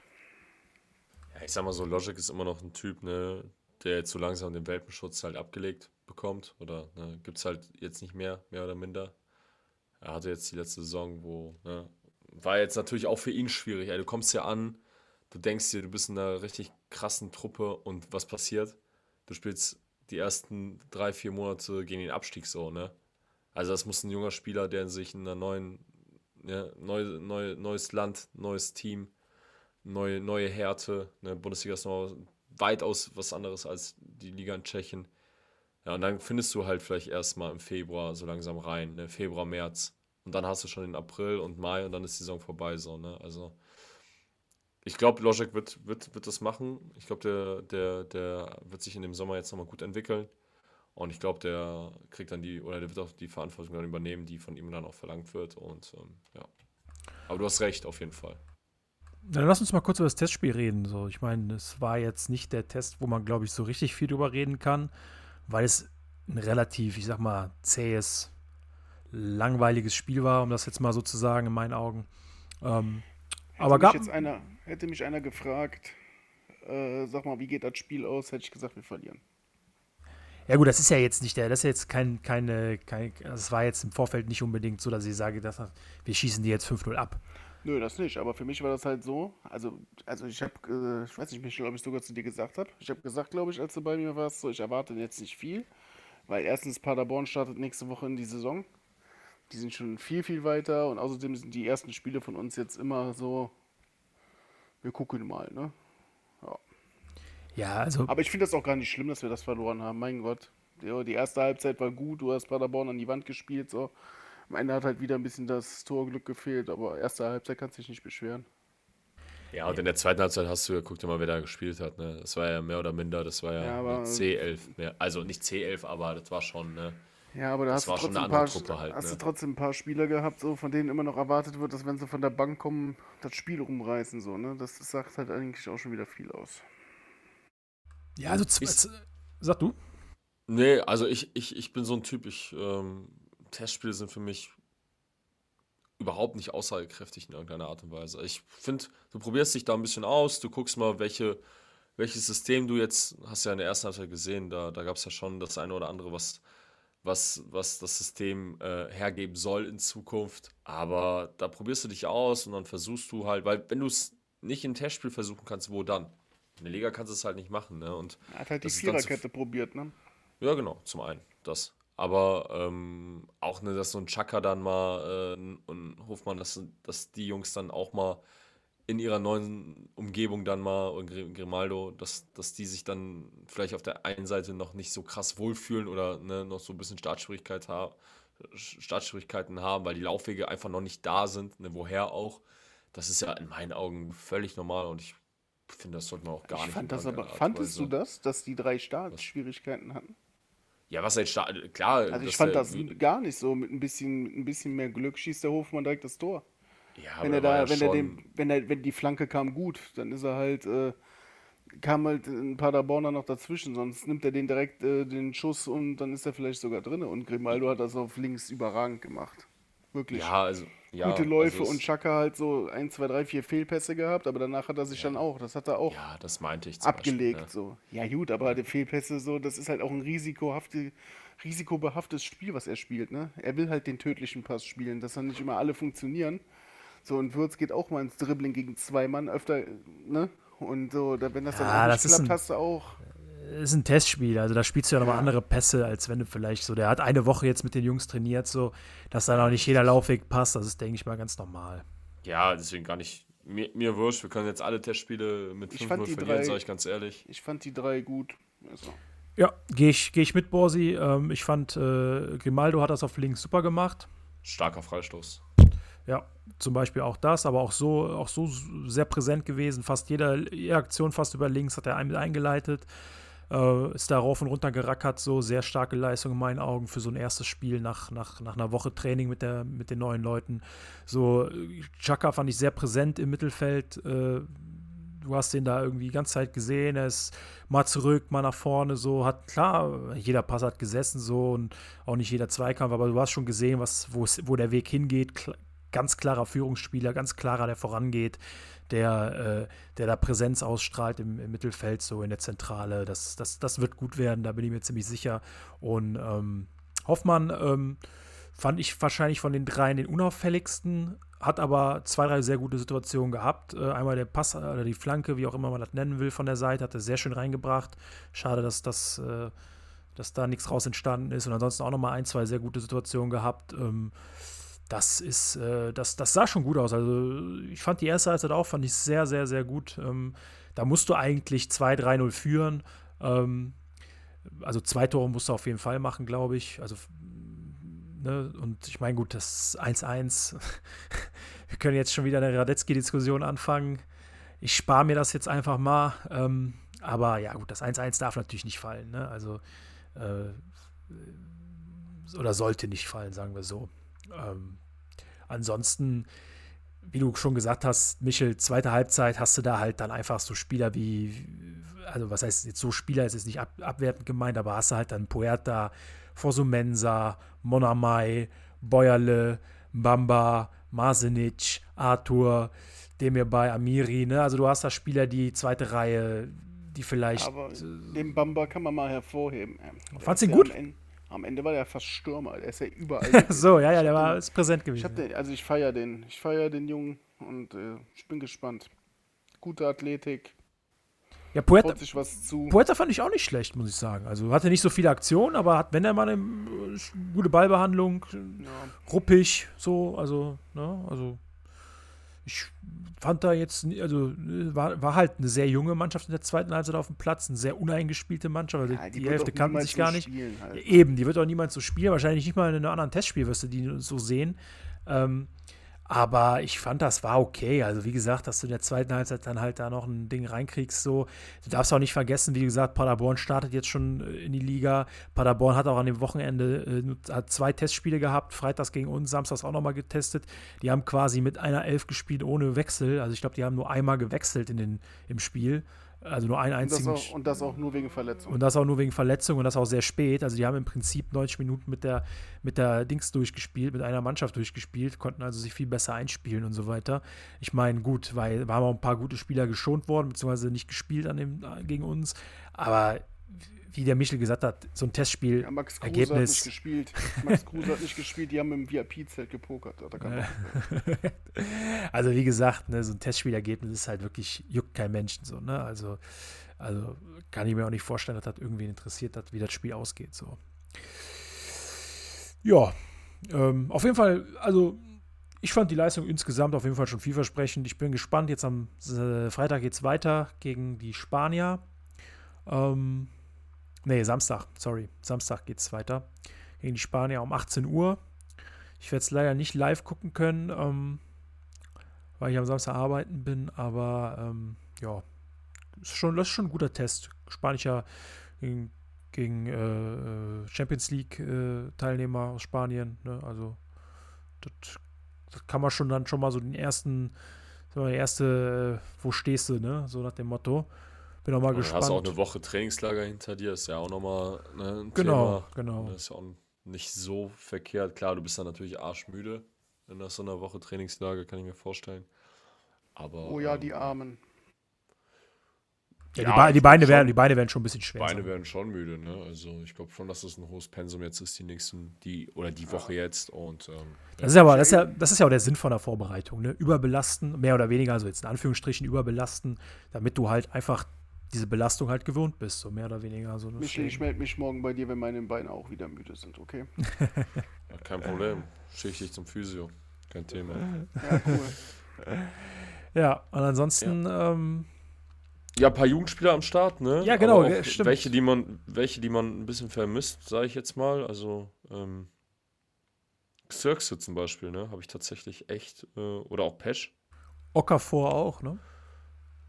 Ja, ich sag mal so, Logic ist immer noch ein Typ, ne, der jetzt so langsam den Welpenschutz halt abgelegt bekommt. Oder ne, gibt es halt jetzt nicht mehr, mehr oder minder. Er hatte jetzt die letzte Saison, wo, ne, war jetzt natürlich auch für ihn schwierig. Ey, du kommst ja an, du denkst dir, du bist in einer richtig krassen Truppe und was passiert? Du spielst die ersten drei, vier Monate gegen den Abstieg so, ne? Also das muss ein junger Spieler, der sich in einer neuen, ja, neu, neu, neues Land, neues Team, neue, neue Härte. Ne? Bundesliga ist noch weitaus was anderes als die Liga in Tschechien. Ja, und dann findest du halt vielleicht erstmal im Februar so langsam rein, ne? Februar, März. Und dann hast du schon den April und Mai und dann ist die Saison vorbei. So, ne? Also ich glaube, Logic wird, wird, wird das machen. Ich glaube, der, der, der wird sich in dem Sommer jetzt nochmal gut entwickeln. Und ich glaube, der kriegt dann die, oder der wird auch die Verantwortung dann übernehmen, die von ihm dann auch verlangt wird. Und ähm, ja. Aber du hast recht, auf jeden Fall. Dann lass uns mal kurz über das Testspiel reden. So, ich meine, es war jetzt nicht der Test, wo man, glaube ich, so richtig viel drüber reden kann, weil es ein relativ, ich sag mal, zähes, langweiliges Spiel war, um das jetzt mal so zu sagen, in meinen Augen. Ähm, Hätte aber mich gab, jetzt einer, hätte mich einer gefragt, äh, sag mal, wie geht das Spiel aus, hätte ich gesagt, wir verlieren. Ja gut, das ist ja jetzt nicht der, das ist jetzt kein, keine, kein, es war jetzt im Vorfeld nicht unbedingt so, dass ich sage, dass, wir schießen die jetzt 5-0 ab. Nö, das nicht, aber für mich war das halt so, also, also ich habe, äh, ich weiß nicht, Michel, ob ich sogar zu dir gesagt habe. Ich habe gesagt, glaube ich, als du bei mir warst, so, ich erwarte jetzt nicht viel, weil erstens Paderborn startet nächste Woche in die Saison. Die sind schon viel, viel weiter und außerdem sind die ersten Spiele von uns jetzt immer so, wir gucken mal, ne? Ja. Ja, also Aber ich finde das auch gar nicht schlimm, dass wir das verloren haben. Mein Gott. Die, erste Halbzeit war gut, du hast Paderborn an die Wand gespielt. So. Am Ende hat halt wieder ein bisschen das Torglück gefehlt, aber erste Halbzeit kannst du dich nicht beschweren. Ja, und in der zweiten Halbzeit hast du, guck dir mal, wer da gespielt hat. Ne? Das war ja mehr oder minder, das war ja, Ja, aber- eine C11. Mehr. Also nicht C11, aber das war schon, ne? Ja, aber da Das hast, du trotzdem, eine ein paar, halt, hast ne? du trotzdem ein paar Spieler gehabt, so, von denen immer noch erwartet wird, dass wenn sie von der Bank kommen, das Spiel rumreißen. So, ne? Das sagt halt eigentlich auch schon wieder viel aus. Ja, also z- sag du? Nee, also ich, ich, ich bin so ein Typ, ich, ähm, Testspiele sind für mich überhaupt nicht aussagekräftig in irgendeiner Art und Weise. Ich finde, du probierst dich da ein bisschen aus, du guckst mal, welche, welches System du jetzt, hast ja in der ersten Halbzeit gesehen, da, da gab es ja schon das eine oder andere, was, was, was das System äh, hergeben soll in Zukunft. Aber da probierst du dich aus und dann versuchst du halt, weil wenn du es nicht in Testspiel versuchen kannst, wo dann? In der Liga kannst du es halt nicht machen, ne? Und Er hat halt die Viererkette probiert, ne? ja, genau, zum einen das. Aber ähm, auch, ne, dass so ein Chaka dann mal äh, und Hofmann, dass, dass die Jungs dann auch mal in ihrer neuen Umgebung dann mal und Gri- Grimaldo, dass, dass die sich dann vielleicht auf der einen Seite noch nicht so krass wohlfühlen oder ne, noch so ein bisschen Startschwierigkeit ha Startschwierigkeiten haben, weil die Laufwege einfach noch nicht da sind, ne, woher auch. Das ist ja in meinen Augen völlig normal und ich finde, das sollte man auch gar Ich nicht. fand das aber, Art fandest du Weise- das, dass die drei Startschwierigkeiten hatten? Ja, was jetzt Start, klar. Also ich fand das gar nicht so. Mit ein bisschen, ein bisschen mehr Glück schießt der Hofmann direkt das Tor. Ja, wenn aber er da, ja wenn er den, wenn er, wenn die Flanke kam gut, dann ist er halt, äh, kam halt ein Paderborner noch dazwischen, sonst nimmt er den direkt äh, den Schuss und dann ist er vielleicht sogar drin. Und Grimaldo hat das auf links überragend gemacht. Wirklich. Ja, also. Ja, Gute Läufe also und Chaka halt so 1, 2, 3, 4 Fehlpässe gehabt, aber danach hat er sich dann auch, das hat er auch Ja, das meinte ich abgelegt. Beispiel, ne? so. Ja gut, aber die Fehlpässe so, das ist halt auch ein risikohafte, risikobehaftes Spiel, was er spielt. Ne? Er will halt den tödlichen Pass spielen, dass dann nicht immer alle funktionieren. So, und Würz geht auch mal ins Dribbling gegen zwei Mann öfter, ne? Und so, da, wenn das dann Ja, das nicht ist klappt, ein- hast du auch. Ist ein Testspiel, also da spielst du ja nochmal Ja. andere Pässe, als wenn du vielleicht so, der hat eine Woche jetzt mit den Jungs trainiert, so, dass dann auch nicht jeder Laufweg passt, das ist, denke ich mal, ganz normal. Ja, deswegen gar nicht. Mir, mir wurscht, wir können jetzt alle Testspiele mit Ich 5-0 fand die verlieren, drei- sage ich ganz ehrlich. Ich fand die drei gut. Also, Ja, gehe ich, geh ich mit, Borsi. Ähm, ich fand, äh, Grimaldo hat das auf links super gemacht. Starker Freistoß. Ja, zum Beispiel auch das, aber auch so, auch so sehr präsent gewesen. Fast jede, Aktion fast über links hat er ein- eingeleitet. Äh, ist da rauf und runter gerackert, so sehr starke Leistung in meinen Augen für so ein erstes Spiel nach, nach, nach einer Woche Training mit, der, mit den neuen Leuten. So, Chaka fand ich sehr präsent im Mittelfeld. Äh, du hast den da irgendwie die ganze Zeit gesehen, er ist mal zurück, mal nach vorne, so hat, klar, jeder Pass hat gesessen, so und auch nicht jeder Zweikampf, aber du hast schon gesehen, was, wo der Weg hingeht, Kl ganz klarer Führungsspieler, ganz klarer, der vorangeht, der, äh, der da Präsenz ausstrahlt im, im Mittelfeld, so in der Zentrale, das, das, das wird gut werden, da bin ich mir ziemlich sicher und ähm, Hoffmann ähm, fand ich wahrscheinlich von den dreien den unauffälligsten, hat aber zwei, drei sehr gute Situationen gehabt. Äh, einmal der Pass oder die Flanke, wie auch immer man das nennen will, von der Seite, hat er sehr schön reingebracht. Schade, dass das. Äh, dass da nichts raus entstanden ist und ansonsten auch nochmal ein, zwei sehr gute Situationen gehabt. Ähm, das ist, äh, das, das sah schon gut aus. Also ich fand die erste Halbzeit auch, fand ich sehr, sehr, sehr gut. Ähm, da musst du eigentlich 2-3-0 führen. Ähm, also zwei Tore musst du auf jeden Fall machen, glaube ich. Also Ne? Und ich meine, gut, das 1-1. (laughs) Wir können jetzt schon wieder eine Radetzky-Diskussion anfangen. Ich spare mir das jetzt einfach mal. Ähm, aber ja, gut, das 1-1 darf natürlich nicht fallen. Ne? Also, äh, oder sollte nicht fallen, sagen wir so. Ähm, ansonsten, wie du schon gesagt hast, Michel, zweite Halbzeit hast du da halt dann einfach so Spieler wie, also was heißt jetzt so Spieler, ist jetzt nicht ab, abwertend gemeint, aber hast du halt dann Puerta, Fosumensa, Monamai, Bäuerle, Bamba, Masenic, Arthur, Demir bei Amiri, ne? Also du hast da Spieler, die zweite Reihe, die vielleicht. Aber den Bamba kann man mal hervorheben. Fandst du ihn gut? Ende, am Ende, war der fast Stürmer, der ist ja überall. (laughs) so, ja, ja, der war den, präsent gewesen. Ich den, also ich feiere den, ich feiere den Jungen und äh, ich bin gespannt. Gute Athletik, ja, Puerta, sich was zu. Puerta fand ich auch nicht schlecht, muss ich sagen. Also hatte nicht so viele Aktionen, aber hat, wenn er mal eine äh, gute Ballbehandlung, ja. ruppig, so, also, ne, also ich fand da jetzt, also war, war halt eine sehr junge Mannschaft in der zweiten Halbzeit auf dem Platz, eine sehr uneingespielte Mannschaft, also ja, die, die Hälfte kannten sich gar nicht. Halt. Eben, die wird auch niemand so spielen, wahrscheinlich nicht mal in einem anderen Testspiel wirst du die so sehen. Ähm, aber ich fand, das war okay. Also, wie gesagt, dass du in der zweiten Halbzeit dann halt da noch ein Ding reinkriegst. So. Du darfst auch nicht vergessen, wie gesagt, Paderborn startet jetzt schon äh, in die Liga. Paderborn hat auch an dem Wochenende äh, hat zwei Testspiele gehabt. Freitags gegen uns, samstags auch nochmal getestet. Die haben quasi mit einer Elf gespielt ohne Wechsel. Also, ich glaube, die haben nur einmal gewechselt in den, im Spiel. Also nur einen einzigen. Und das, auch, und das auch nur wegen Verletzung. Und das auch nur wegen Verletzung und das auch sehr spät. Also die haben im Prinzip 90 Minuten mit der, mit der Dings durchgespielt, mit einer Mannschaft durchgespielt, konnten also sich viel besser einspielen und so weiter. Ich meine, gut, weil wir haben auch ein paar gute Spieler geschont worden, beziehungsweise nicht gespielt an dem, gegen uns. Aber wie der Michel gesagt hat, so ein Testspiel. Ja, Max Kruse Ergebnis. hat nicht gespielt. Max Kruse hat nicht gespielt, die haben im VIP-Zelt gepokert. (laughs) also wie gesagt, ne, so ein Testspielergebnis ist halt wirklich, juckt kein Menschen so, ne? Also, also kann ich mir auch nicht vorstellen, dass das irgendwen interessiert hat, wie das Spiel ausgeht. So. Ja, ähm, auf jeden Fall, also ich fand die Leistung insgesamt auf jeden Fall schon vielversprechend. Ich bin gespannt. Jetzt am äh, Freitag geht es weiter gegen die Spanier. Ähm, Nee, Samstag, sorry. Samstag geht es weiter. Gegen die Spanier um 18 Uhr. Ich werde es leider nicht live gucken können, ähm, weil ich am Samstag arbeiten bin, aber ähm, ja, ist schon, das ist schon ein guter Test. Spanischer gegen, gegen äh, Champions League-Teilnehmer äh, aus Spanien. Ne? Also, das, das, kann man schon dann schon mal so den ersten, so der erste, äh, wo stehst du, ne? So nach dem Motto. Bin auch mal gespannt. Du hast auch eine Woche Trainingslager hinter dir, ist ja auch nochmal ne, ein genau, Thema. Genau, Das ist ja auch nicht so verkehrt. Klar, du bist dann natürlich arschmüde in so einer Woche Trainingslager, kann ich mir vorstellen. Aber, oh ja, ähm, die Armen. Ja, ja die, die, Beine werden, die Beine werden schon ein bisschen schwer. Die Beine sein. werden schon müde, ne? Also ich glaube schon, dass das ein hohes Pensum jetzt ist, die nächsten, die, oder die Woche jetzt. Und, ähm, das ist aber, das ist ja, das ist ja auch der Sinn von der Vorbereitung, ne? Überbelasten, mehr oder weniger, also jetzt in Anführungsstrichen überbelasten, damit du halt einfach diese Belastung halt gewöhnt bist, so mehr oder weniger. So Michel, ich melde mich morgen bei dir, wenn meine Beine auch wieder müde sind, okay? ja, kein Problem. Schicke ich dich zum Physio. Kein Thema. Ja, cool. ja, und ansonsten. Ja. Ähm, ja, ein paar Jugendspieler am Start, ne? Ja, genau, stimmt. Welche, die man, welche, die man ein bisschen vermisst, sage ich jetzt mal. Also, ähm, Xerxe zum Beispiel, ne? Habe ich tatsächlich echt, äh, oder auch Pesch. Okafor auch, ne?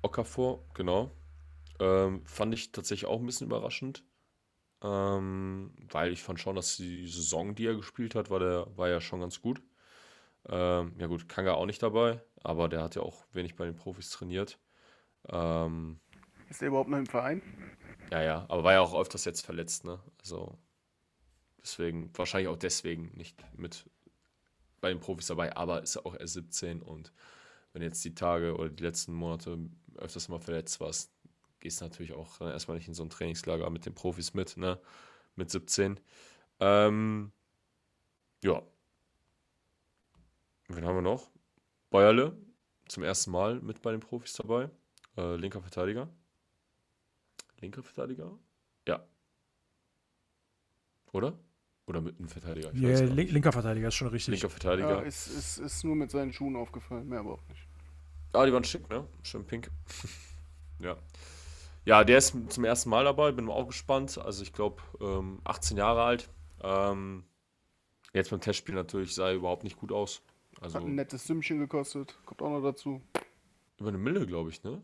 Okafor, genau. Ähm, fand ich tatsächlich auch ein bisschen überraschend. Ähm, weil ich fand schon, dass die Saison, die er gespielt hat, war, der, war ja schon ganz gut. Ähm, ja gut, Kanga auch nicht dabei, aber der hat ja auch wenig bei den Profis trainiert. Ähm, ist er überhaupt noch im Verein? Ja, ja, aber war ja auch öfters jetzt verletzt, ne? Also deswegen, wahrscheinlich auch deswegen nicht mit bei den Profis dabei, aber ist ja auch erst 17 und wenn jetzt die Tage oder die letzten Monate öfters mal verletzt warst, gehst natürlich auch erstmal nicht in so ein Trainingslager mit den Profis mit, ne? Mit 17. Ähm, ja. Wen haben wir noch? Bäuerle, zum ersten Mal mit bei den Profis dabei. Äh, linker Verteidiger. Linker Verteidiger? Ja. Oder? Oder mit einem Verteidiger. Ich Ja, weiß gar link, nicht. linker Verteidiger ist schon richtig. Linker Ja, Verteidiger. ist, ist, ist nur mit seinen Schuhen aufgefallen, mehr aber auch nicht. Ah, die waren schick, ne? Schön pink. (laughs) ja. Ja, der ist zum ersten Mal dabei, bin auch gespannt. Also ich glaube, ähm, 18 Jahre alt. Ähm, jetzt beim Testspiel natürlich sah er überhaupt nicht gut aus. Also Hat ein nettes Sümmchen gekostet, kommt auch noch dazu. über eine Mille, glaube ich, ne?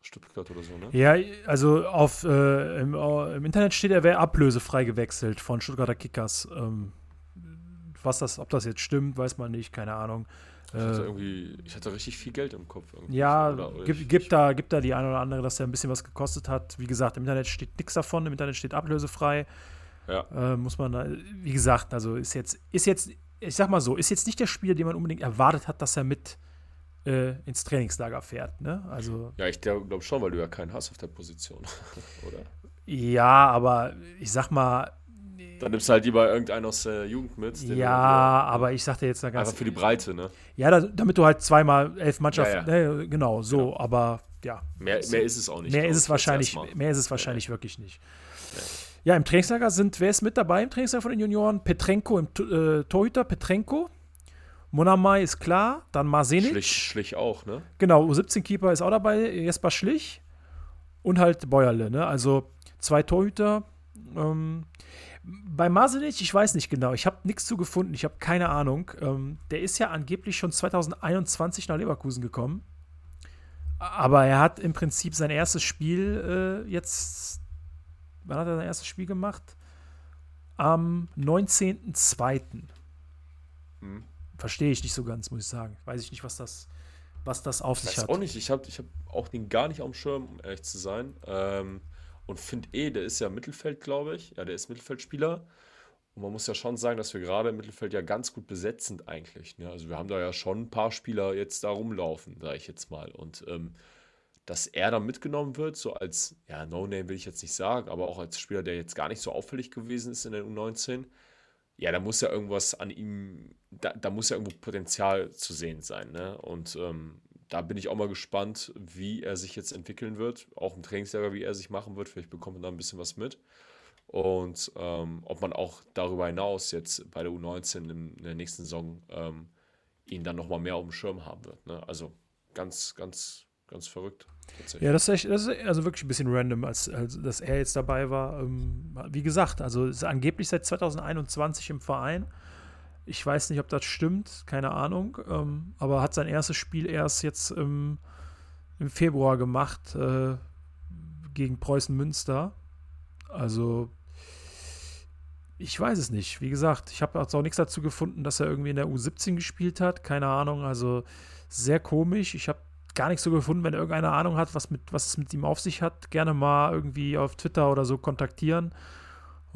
Stuttgart oder so, ne? Ja, also auf, äh, im, im Internet steht, er wäre ablösefrei gewechselt von Stuttgarter Kickers. Ähm, was das, ob das jetzt stimmt, weiß man nicht, keine Ahnung. Ich hatte Äh, irgendwie, ich hatte richtig viel Geld im Kopf. Ja, Oder- oder gibt, ich- gibt, da, gibt da die eine oder andere, dass er ein bisschen was gekostet hat. Wie gesagt, im Internet steht nichts davon, im Internet steht ablösefrei. Ja. Äh, muss man, da, wie gesagt, also ist jetzt, ist jetzt, ich sag mal so, ist jetzt nicht der Spieler, den man unbedingt erwartet hat, dass er mit äh, ins Trainingslager fährt. Ne? Also Ja, ich glaube schon, weil du ja keinen hast auf der Position. (laughs) oder? ja, aber ich sag mal, Dann nimmst du halt lieber irgendeinen aus der Jugend mit. ja, aber ich sagte jetzt da ganz Einfach für die Breite, ne? Ja, da, damit du halt zweimal elf Mannschaften, Ja, Ne, genau, so, aber ja. Mehr, mehr ist es auch nicht. mehr glaub ist es wahrscheinlich, mehr ist es wahrscheinlich wirklich nicht. Ja, im Trainingslager sind, wer ist mit dabei im Trainingslager von den Junioren? Petrenko im äh, Torhüter, Petrenko. Monamai ist klar, dann Marsenic. Schlich, Schlich auch, ne? Genau, U17-Keeper ist auch dabei, Jesper Schlich und halt Bäuerle, ne? Also zwei Torhüter. Ähm, bei Marsenic, ich weiß nicht genau, ich habe nichts zu gefunden, ich habe keine Ahnung. Ähm, der ist ja angeblich schon 2021 nach Leverkusen gekommen. Aber er hat im Prinzip sein erstes Spiel äh, jetzt. Wann hat er sein erstes Spiel gemacht? Am 19.02. Hm. Verstehe ich nicht so ganz, muss ich sagen. Weiß ich nicht, was das, was das auf Ich sich weiß hat. auch nicht, ich habe ich hab auch den gar nicht auf dem Schirm, um ehrlich zu sein. Ähm, und finde eh, der ist ja Mittelfeld, glaube ich. Ja, der ist Mittelfeldspieler. Und man muss ja schon sagen, dass wir gerade im Mittelfeld ja ganz gut besetzt sind eigentlich. Ne? Also wir haben da ja schon ein paar Spieler jetzt da rumlaufen, sage ich jetzt mal. Und ähm, dass er dann mitgenommen wird, so als, ja, No-Name will ich jetzt nicht sagen, aber auch als Spieler, der jetzt gar nicht so auffällig gewesen ist in der U19, ja, da muss ja irgendwas an ihm, da, da muss ja irgendwo Potenzial zu sehen sein. Ne? Und ähm, da bin ich auch mal gespannt, wie er sich jetzt entwickeln wird. Auch im Trainingslager, wie er sich machen wird. Vielleicht bekommt man da ein bisschen was mit. Und ähm, ob man auch darüber hinaus jetzt bei der U19 in, in der nächsten Saison ähm, ihn dann nochmal mehr auf dem Schirm haben wird. Ne? Also ganz, ganz, ganz verrückt. Ja, das ist, echt, das ist also wirklich ein bisschen random, als, als dass er jetzt dabei war. Ähm, wie gesagt, also ist angeblich seit 2021 im Verein. Ich weiß nicht, ob das stimmt, keine Ahnung. Ähm, aber hat sein erstes Spiel erst jetzt im, im Februar gemacht äh, gegen Preußen Münster. Also ich weiß es nicht. Wie gesagt, ich habe auch nichts dazu gefunden, dass er irgendwie in der U17 gespielt hat. Keine Ahnung. Also sehr komisch. Ich habe gar nichts so gefunden. Wenn irgendeiner Ahnung hat, was, mit, was es mit ihm auf sich hat, gerne mal irgendwie auf Twitter oder so kontaktieren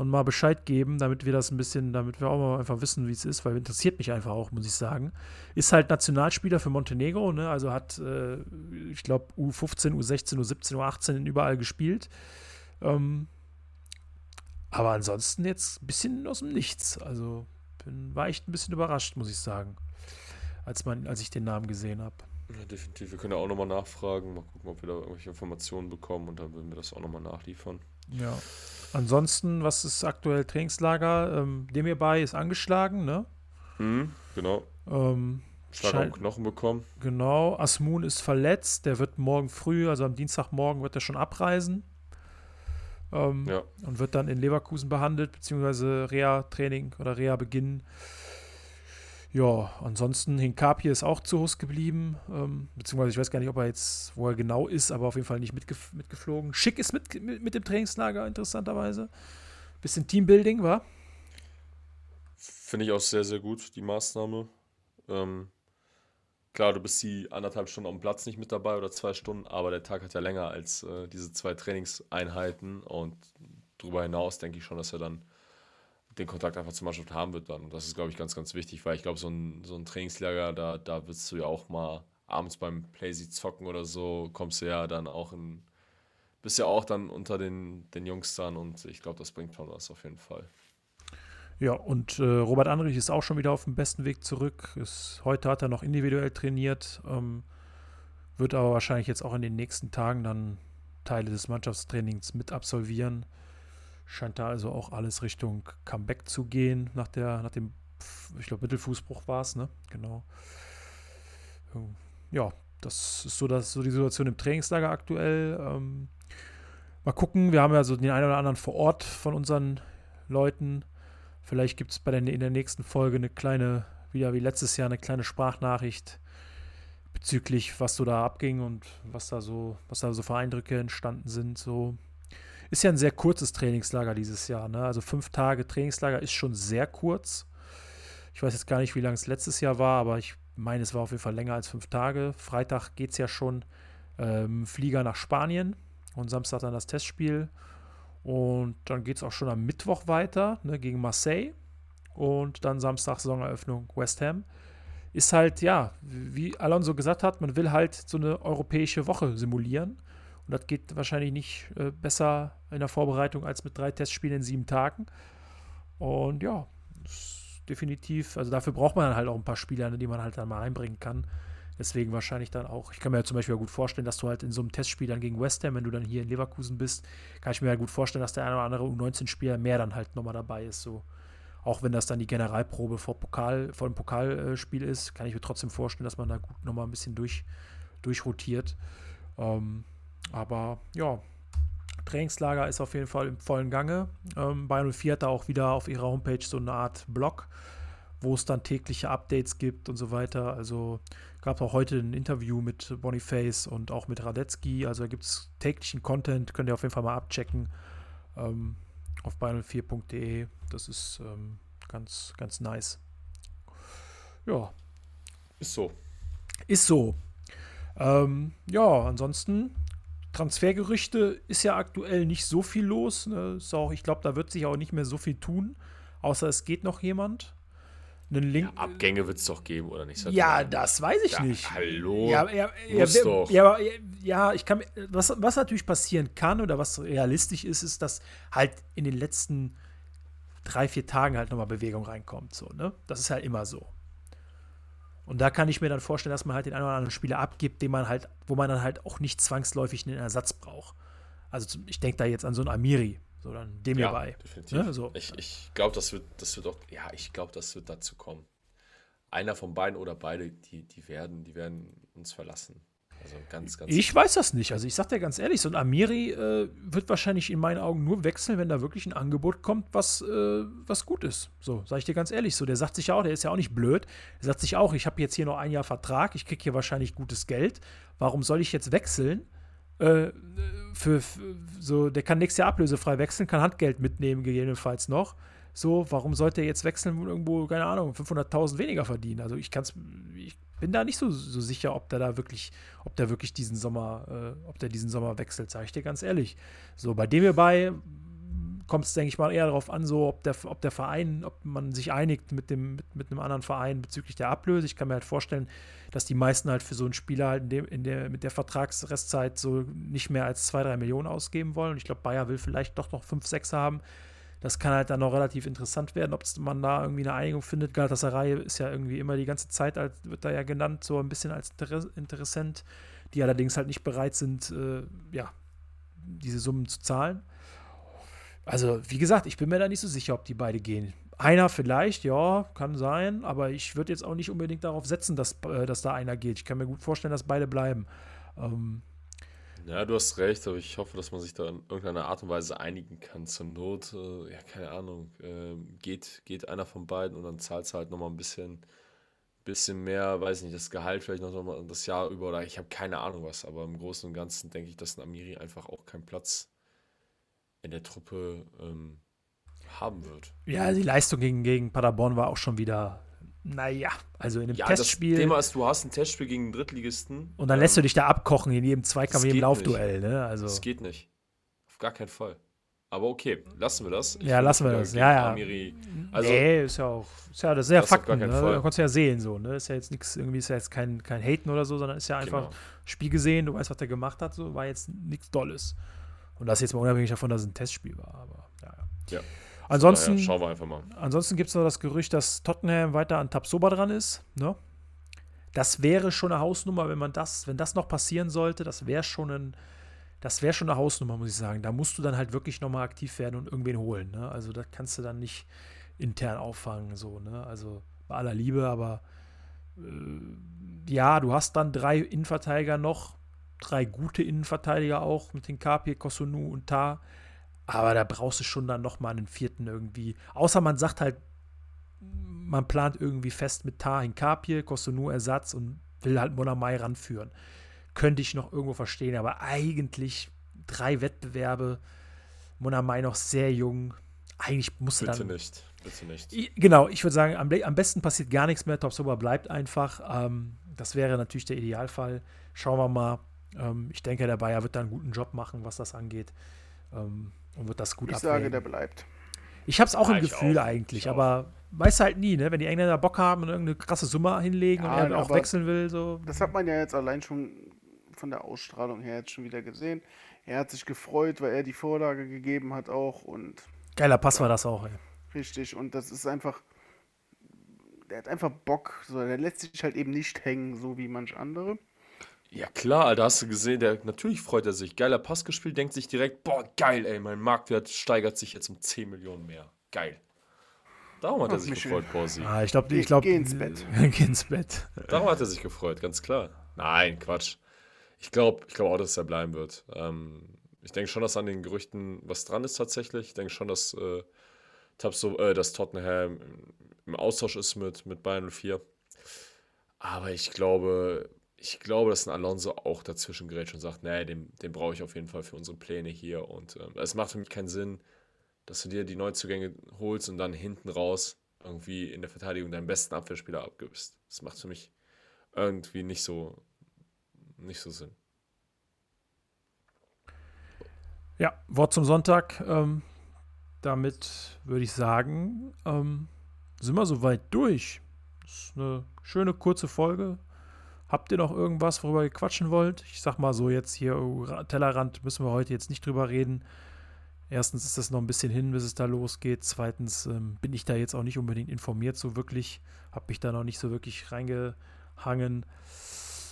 und mal Bescheid geben, damit wir das ein bisschen, damit wir auch mal einfach wissen, wie es ist, weil interessiert mich einfach auch, muss ich sagen. Ist halt Nationalspieler für Montenegro, ne? also hat, äh, ich glaube, U15, U16, U17, U18 überall gespielt. Ähm, aber ansonsten jetzt ein bisschen aus dem Nichts. Also bin, war echt ein bisschen überrascht, muss ich sagen, als, man, als ich den Namen gesehen habe. Ja, definitiv. Wir können ja auch nochmal nachfragen, mal gucken, ob wir da irgendwelche Informationen bekommen und dann würden wir das auch nochmal nachliefern. Ja. Ansonsten, was ist aktuell Trainingslager? Ähm, Demir Bay ist angeschlagen, ne? Mhm, genau. Ähm, Schlag am Knochen bekommen. Genau, Asmun ist verletzt, der wird morgen früh, also am Dienstagmorgen wird er schon abreisen. Ähm, Ja. Und wird dann in Leverkusen behandelt, beziehungsweise Reha-Training oder Reha beginnen. Ja, ansonsten Hinkapi ist auch zu Hus geblieben, ähm, beziehungsweise ich weiß gar nicht, ob er jetzt, wo er genau ist, aber auf jeden Fall nicht mitgef mitgeflogen. Schick ist mit, mit, mit dem Trainingslager, interessanterweise. Bisschen Teambuilding, war? Finde ich auch sehr, sehr gut, die Maßnahme. Ähm, klar, du bist die anderthalb Stunden am Platz nicht mit dabei oder zwei Stunden, aber der Tag hat ja länger als äh, diese zwei Trainingseinheiten und darüber hinaus denke ich schon, dass er dann den Kontakt einfach zur Mannschaft haben wird dann. Und das ist, glaube ich, ganz, ganz wichtig, weil ich glaube, so ein, so ein Trainingslager, da, da wirst du ja auch mal abends beim Playsy zocken oder so, kommst du ja dann auch in, bist ja auch dann unter den, den Jungs dann und ich glaube, das bringt schon was auf jeden Fall. Ja, und äh, Robert Andrich ist auch schon wieder auf dem besten Weg zurück. Ist, heute hat er noch individuell trainiert, ähm, wird aber wahrscheinlich jetzt auch in den nächsten Tagen dann Teile des Mannschaftstrainings mit absolvieren. Scheint da also auch alles Richtung Comeback zu gehen, nach, der, nach dem, ich glaube, Mittelfußbruch war es, ne? Genau. Ja, das ist so, das, so die Situation im Trainingslager aktuell. Ähm, mal gucken, wir haben ja so den einen oder anderen vor Ort von unseren Leuten. Vielleicht gibt es in der nächsten Folge eine kleine, wieder wie letztes Jahr, eine kleine Sprachnachricht bezüglich, was so da abging und was da so, was da so für Eindrücke entstanden sind. So ist ja ein sehr kurzes Trainingslager dieses Jahr. Ne? Also fünf Tage Trainingslager ist schon sehr kurz. Ich weiß jetzt gar nicht, wie lange es letztes Jahr war, aber ich meine, es war auf jeden Fall länger als fünf Tage. Freitag geht es ja schon ähm, Flieger nach Spanien und Samstag dann das Testspiel. Und dann geht es auch schon am Mittwoch weiter ne, gegen Marseille. Und dann Samstag Saisoneröffnung West Ham. Ist halt, ja, wie Alonso gesagt hat, man will halt so eine europäische Woche simulieren. Und das geht wahrscheinlich nicht äh, besser in der Vorbereitung als mit drei Testspielen in sieben Tagen. Und ja, definitiv, also dafür braucht man dann halt auch ein paar Spieler, die man halt dann mal einbringen kann. Deswegen wahrscheinlich dann auch, ich kann mir ja zum Beispiel gut vorstellen, dass du halt in so einem Testspiel dann gegen West Ham, wenn du dann hier in Leverkusen bist, kann ich mir ja gut vorstellen, dass der eine oder andere U19-Spieler mehr dann halt nochmal dabei ist. So. Auch wenn das dann die Generalprobe vor, Pokal, vor dem Pokalspiel ist, kann ich mir trotzdem vorstellen, dass man da gut nochmal ein bisschen durch, durchrotiert. Ähm, aber ja, Trainingslager ist auf jeden Fall im vollen Gange. Ähm, Bayern 04 hat da auch wieder auf ihrer Homepage so eine Art Blog, wo es dann tägliche Updates gibt und so weiter. Also gab es auch heute ein Interview mit Boniface und auch mit Radetzky. Also da gibt es täglichen Content, könnt ihr auf jeden Fall mal abchecken ähm, auf bayern04.de. Das ist ähm, ganz, ganz nice. Ja. Ist so. Ist so. Ähm, ja, ansonsten Transfergerüchte ist ja aktuell nicht so viel los. Ne? Ist auch, ich glaube, da wird sich auch nicht mehr so viel tun, außer es geht noch jemand. Einen Link. Ja, Abgänge wird es doch geben, oder nicht? Ja, das weiß ich ja, nicht. Hallo. Ja, ja, ja, doch. ja, ja, ich kann was, was natürlich passieren kann oder was realistisch ist, ist, dass halt in den letzten drei, vier Tagen halt nochmal Bewegung reinkommt. So, ne? Das ist halt immer so. Und da kann ich mir dann vorstellen, dass man halt den einen oder anderen Spieler abgibt, den man halt, wo man dann halt auch nicht zwangsläufig einen Ersatz braucht. Also ich denke da jetzt an so einen Amiri, so dann dem ja, hierbei. Definitiv. Ja, so. Ich, ich glaube, das wird, das wird auch, ja, ich glaube, das wird dazu kommen. Einer von beiden oder beide, die, die werden, die werden uns verlassen. Also ganz, ganz. Ich weiß das nicht. Also ich sag dir ganz ehrlich, so ein Amiri äh, wird wahrscheinlich in meinen Augen nur wechseln, wenn da wirklich ein Angebot kommt, was, äh, was gut ist. So, sag ich dir ganz ehrlich. So, der sagt sich ja auch, der ist ja auch nicht blöd. Der sagt sich auch, ich habe jetzt hier noch ein Jahr Vertrag, ich kriege hier wahrscheinlich gutes Geld. Warum soll ich jetzt wechseln? Äh, für, für, so, der kann nächstes Jahr ablösefrei wechseln, kann Handgeld mitnehmen, gegebenenfalls noch. So, warum sollte er jetzt wechseln und irgendwo, keine Ahnung, 500.000 weniger verdienen? Also ich kann es, ich bin da nicht so, so sicher, ob der da wirklich, ob der wirklich diesen Sommer, äh, ob der diesen Sommer wechselt, sage ich dir ganz ehrlich. So, bei dem hierbei kommt es, denke ich mal, eher darauf an, so, ob der, ob der Verein, ob man sich einigt mit, dem, mit, mit einem anderen Verein bezüglich der Ablöse. Ich kann mir halt vorstellen, dass die meisten halt für so einen Spieler halt in dem, in der, mit der Vertragsrestzeit so nicht mehr als zwei, drei Millionen ausgeben wollen. Und ich glaube, Bayer will vielleicht doch noch fünf, sechs haben. Das kann halt dann noch relativ interessant werden, ob man da irgendwie eine Einigung findet. Galatasaray ist ja irgendwie immer die ganze Zeit, als, wird da ja genannt, so ein bisschen als Interessent, die allerdings halt nicht bereit sind, äh, ja, diese Summen zu zahlen. Also, wie gesagt, ich bin mir da nicht so sicher, ob die beide gehen. Einer vielleicht, ja, kann sein, aber ich würde jetzt auch nicht unbedingt darauf setzen, dass, äh, dass da einer geht. Ich kann mir gut vorstellen, dass beide bleiben. Ähm, ja, du hast recht, aber ich hoffe, dass man sich da in irgendeiner Art und Weise einigen kann. Zur Not, äh, ja, keine Ahnung, äh, geht, geht einer von beiden und dann zahlt es halt nochmal ein bisschen, bisschen mehr, weiß nicht, das Gehalt vielleicht noch mal das Jahr über oder ich habe keine Ahnung was, aber im Großen und Ganzen denke ich, dass ein Amiri einfach auch keinen Platz in der Truppe ähm, haben wird. Ja, die Leistung gegen, gegen Paderborn war auch schon wieder naja, also in einem ja, Testspiel. Das Thema ist, du hast ein Testspiel gegen einen Drittligisten. Und dann ähm, lässt du dich da abkochen in jedem Zweikampf, in jedem Laufduell. Ne? Also. Das geht nicht. Auf gar keinen Fall. Aber okay, lassen wir das. Ich ja, lassen wir das. Ja, ja. Amiri. Also, nee, ist ja auch, ist ja, das ist ja Fakten. Ne? Da kannst du ja sehen, so, ne? Ist ja jetzt nichts, irgendwie ist ja jetzt kein, kein Haten oder so, sondern ist ja einfach genau. Spiel gesehen, du weißt, was der gemacht hat, so, war jetzt nichts Dolles. Und das jetzt mal unabhängig davon, dass es ein Testspiel war, aber ja. Ja. Ansonsten, daher, schauen wir einfach mal. Ansonsten gibt es noch das Gerücht, dass Tottenham weiter an Tabsoba dran ist. Ne? Das wäre schon eine Hausnummer, wenn man das, wenn das noch passieren sollte, das wäre schon ein, das wäre schon eine Hausnummer, muss ich sagen. Da musst du dann halt wirklich nochmal aktiv werden und irgendwen holen. Ne? Also das kannst du dann nicht intern auffangen, so, ne? Also bei aller Liebe, aber äh, ja, du hast dann drei Innenverteidiger noch, drei gute Innenverteidiger auch mit den Kapie, Kosunu und Ta. Aber da brauchst du schon dann nochmal einen vierten irgendwie. Außer man sagt halt, man plant irgendwie fest mit Ta in Kapie, Kosunu Ersatz und will halt Monamai ranführen. Könnte ich noch irgendwo verstehen, aber eigentlich drei Wettbewerbe, Monamai noch sehr jung. Eigentlich muss Bitte dann. nicht. Bitte nicht. Genau, ich würde sagen, am, am besten passiert gar nichts mehr. Top Sober bleibt einfach. Ähm, das wäre natürlich der Idealfall. Schauen wir mal. Ähm, ich denke, der Bayer wird da einen guten Job machen, was das angeht. Ähm, und wird das gut Ich abwägen. sage, der bleibt. Ich habe es auch Ja, im ich Gefühl auch. eigentlich, Ich auch. aber weiß halt nie, ne? Wenn die Engländer Bock haben und irgendeine krasse Summe hinlegen Ja, und er auch aber wechseln will, so. Das hat man ja jetzt allein schon von der Ausstrahlung her jetzt schon wieder gesehen. Er hat sich gefreut, weil er die Vorlage gegeben hat auch und Geiler Pass war das auch, ey. richtig. Und das ist einfach, der hat einfach Bock. So, der lässt sich halt eben nicht hängen, so wie manch andere. Ja klar, Alter, hast du gesehen, der, natürlich freut er sich. Geiler Pass gespielt, denkt sich direkt, boah, geil, ey, mein Marktwert steigert sich jetzt um 10 Millionen mehr. Geil. Darum hat er sich Michel. gefreut, Borsi. Ah, ich glaube, ich glaube. geh ins Bett. (laughs) geh ins Bett. Darum hat er sich gefreut, ganz klar. Nein, Quatsch. Ich glaube ich glaub auch, dass er bleiben wird. Ähm, ich denke schon, dass an den Gerüchten was dran ist tatsächlich. Ich denke schon, dass, äh, Tabso, äh, dass Tottenham im Austausch ist mit, mit Bayern 04. Aber ich glaube, ich glaube, dass ein Alonso auch dazwischen gerät und sagt, nee, den, den brauche ich auf jeden Fall für unsere Pläne hier. Und ähm, es macht für mich keinen Sinn, dass du dir die Neuzugänge holst und dann hinten raus irgendwie in der Verteidigung deinen besten Abwehrspieler abgibst. Das macht für mich irgendwie nicht so, nicht so Sinn. Ja, Wort zum Sonntag. Ähm, damit würde ich sagen, ähm, sind wir soweit durch. Das ist eine schöne kurze Folge. Habt ihr noch irgendwas, worüber ihr quatschen wollt? Ich sag mal so, jetzt hier oh, Ra- Tellerrand müssen wir heute jetzt nicht drüber reden. Erstens ist das noch ein bisschen hin, bis es da losgeht. Zweitens ähm, bin ich da jetzt auch nicht unbedingt informiert, so wirklich. Hab mich da noch nicht so wirklich reingehangen.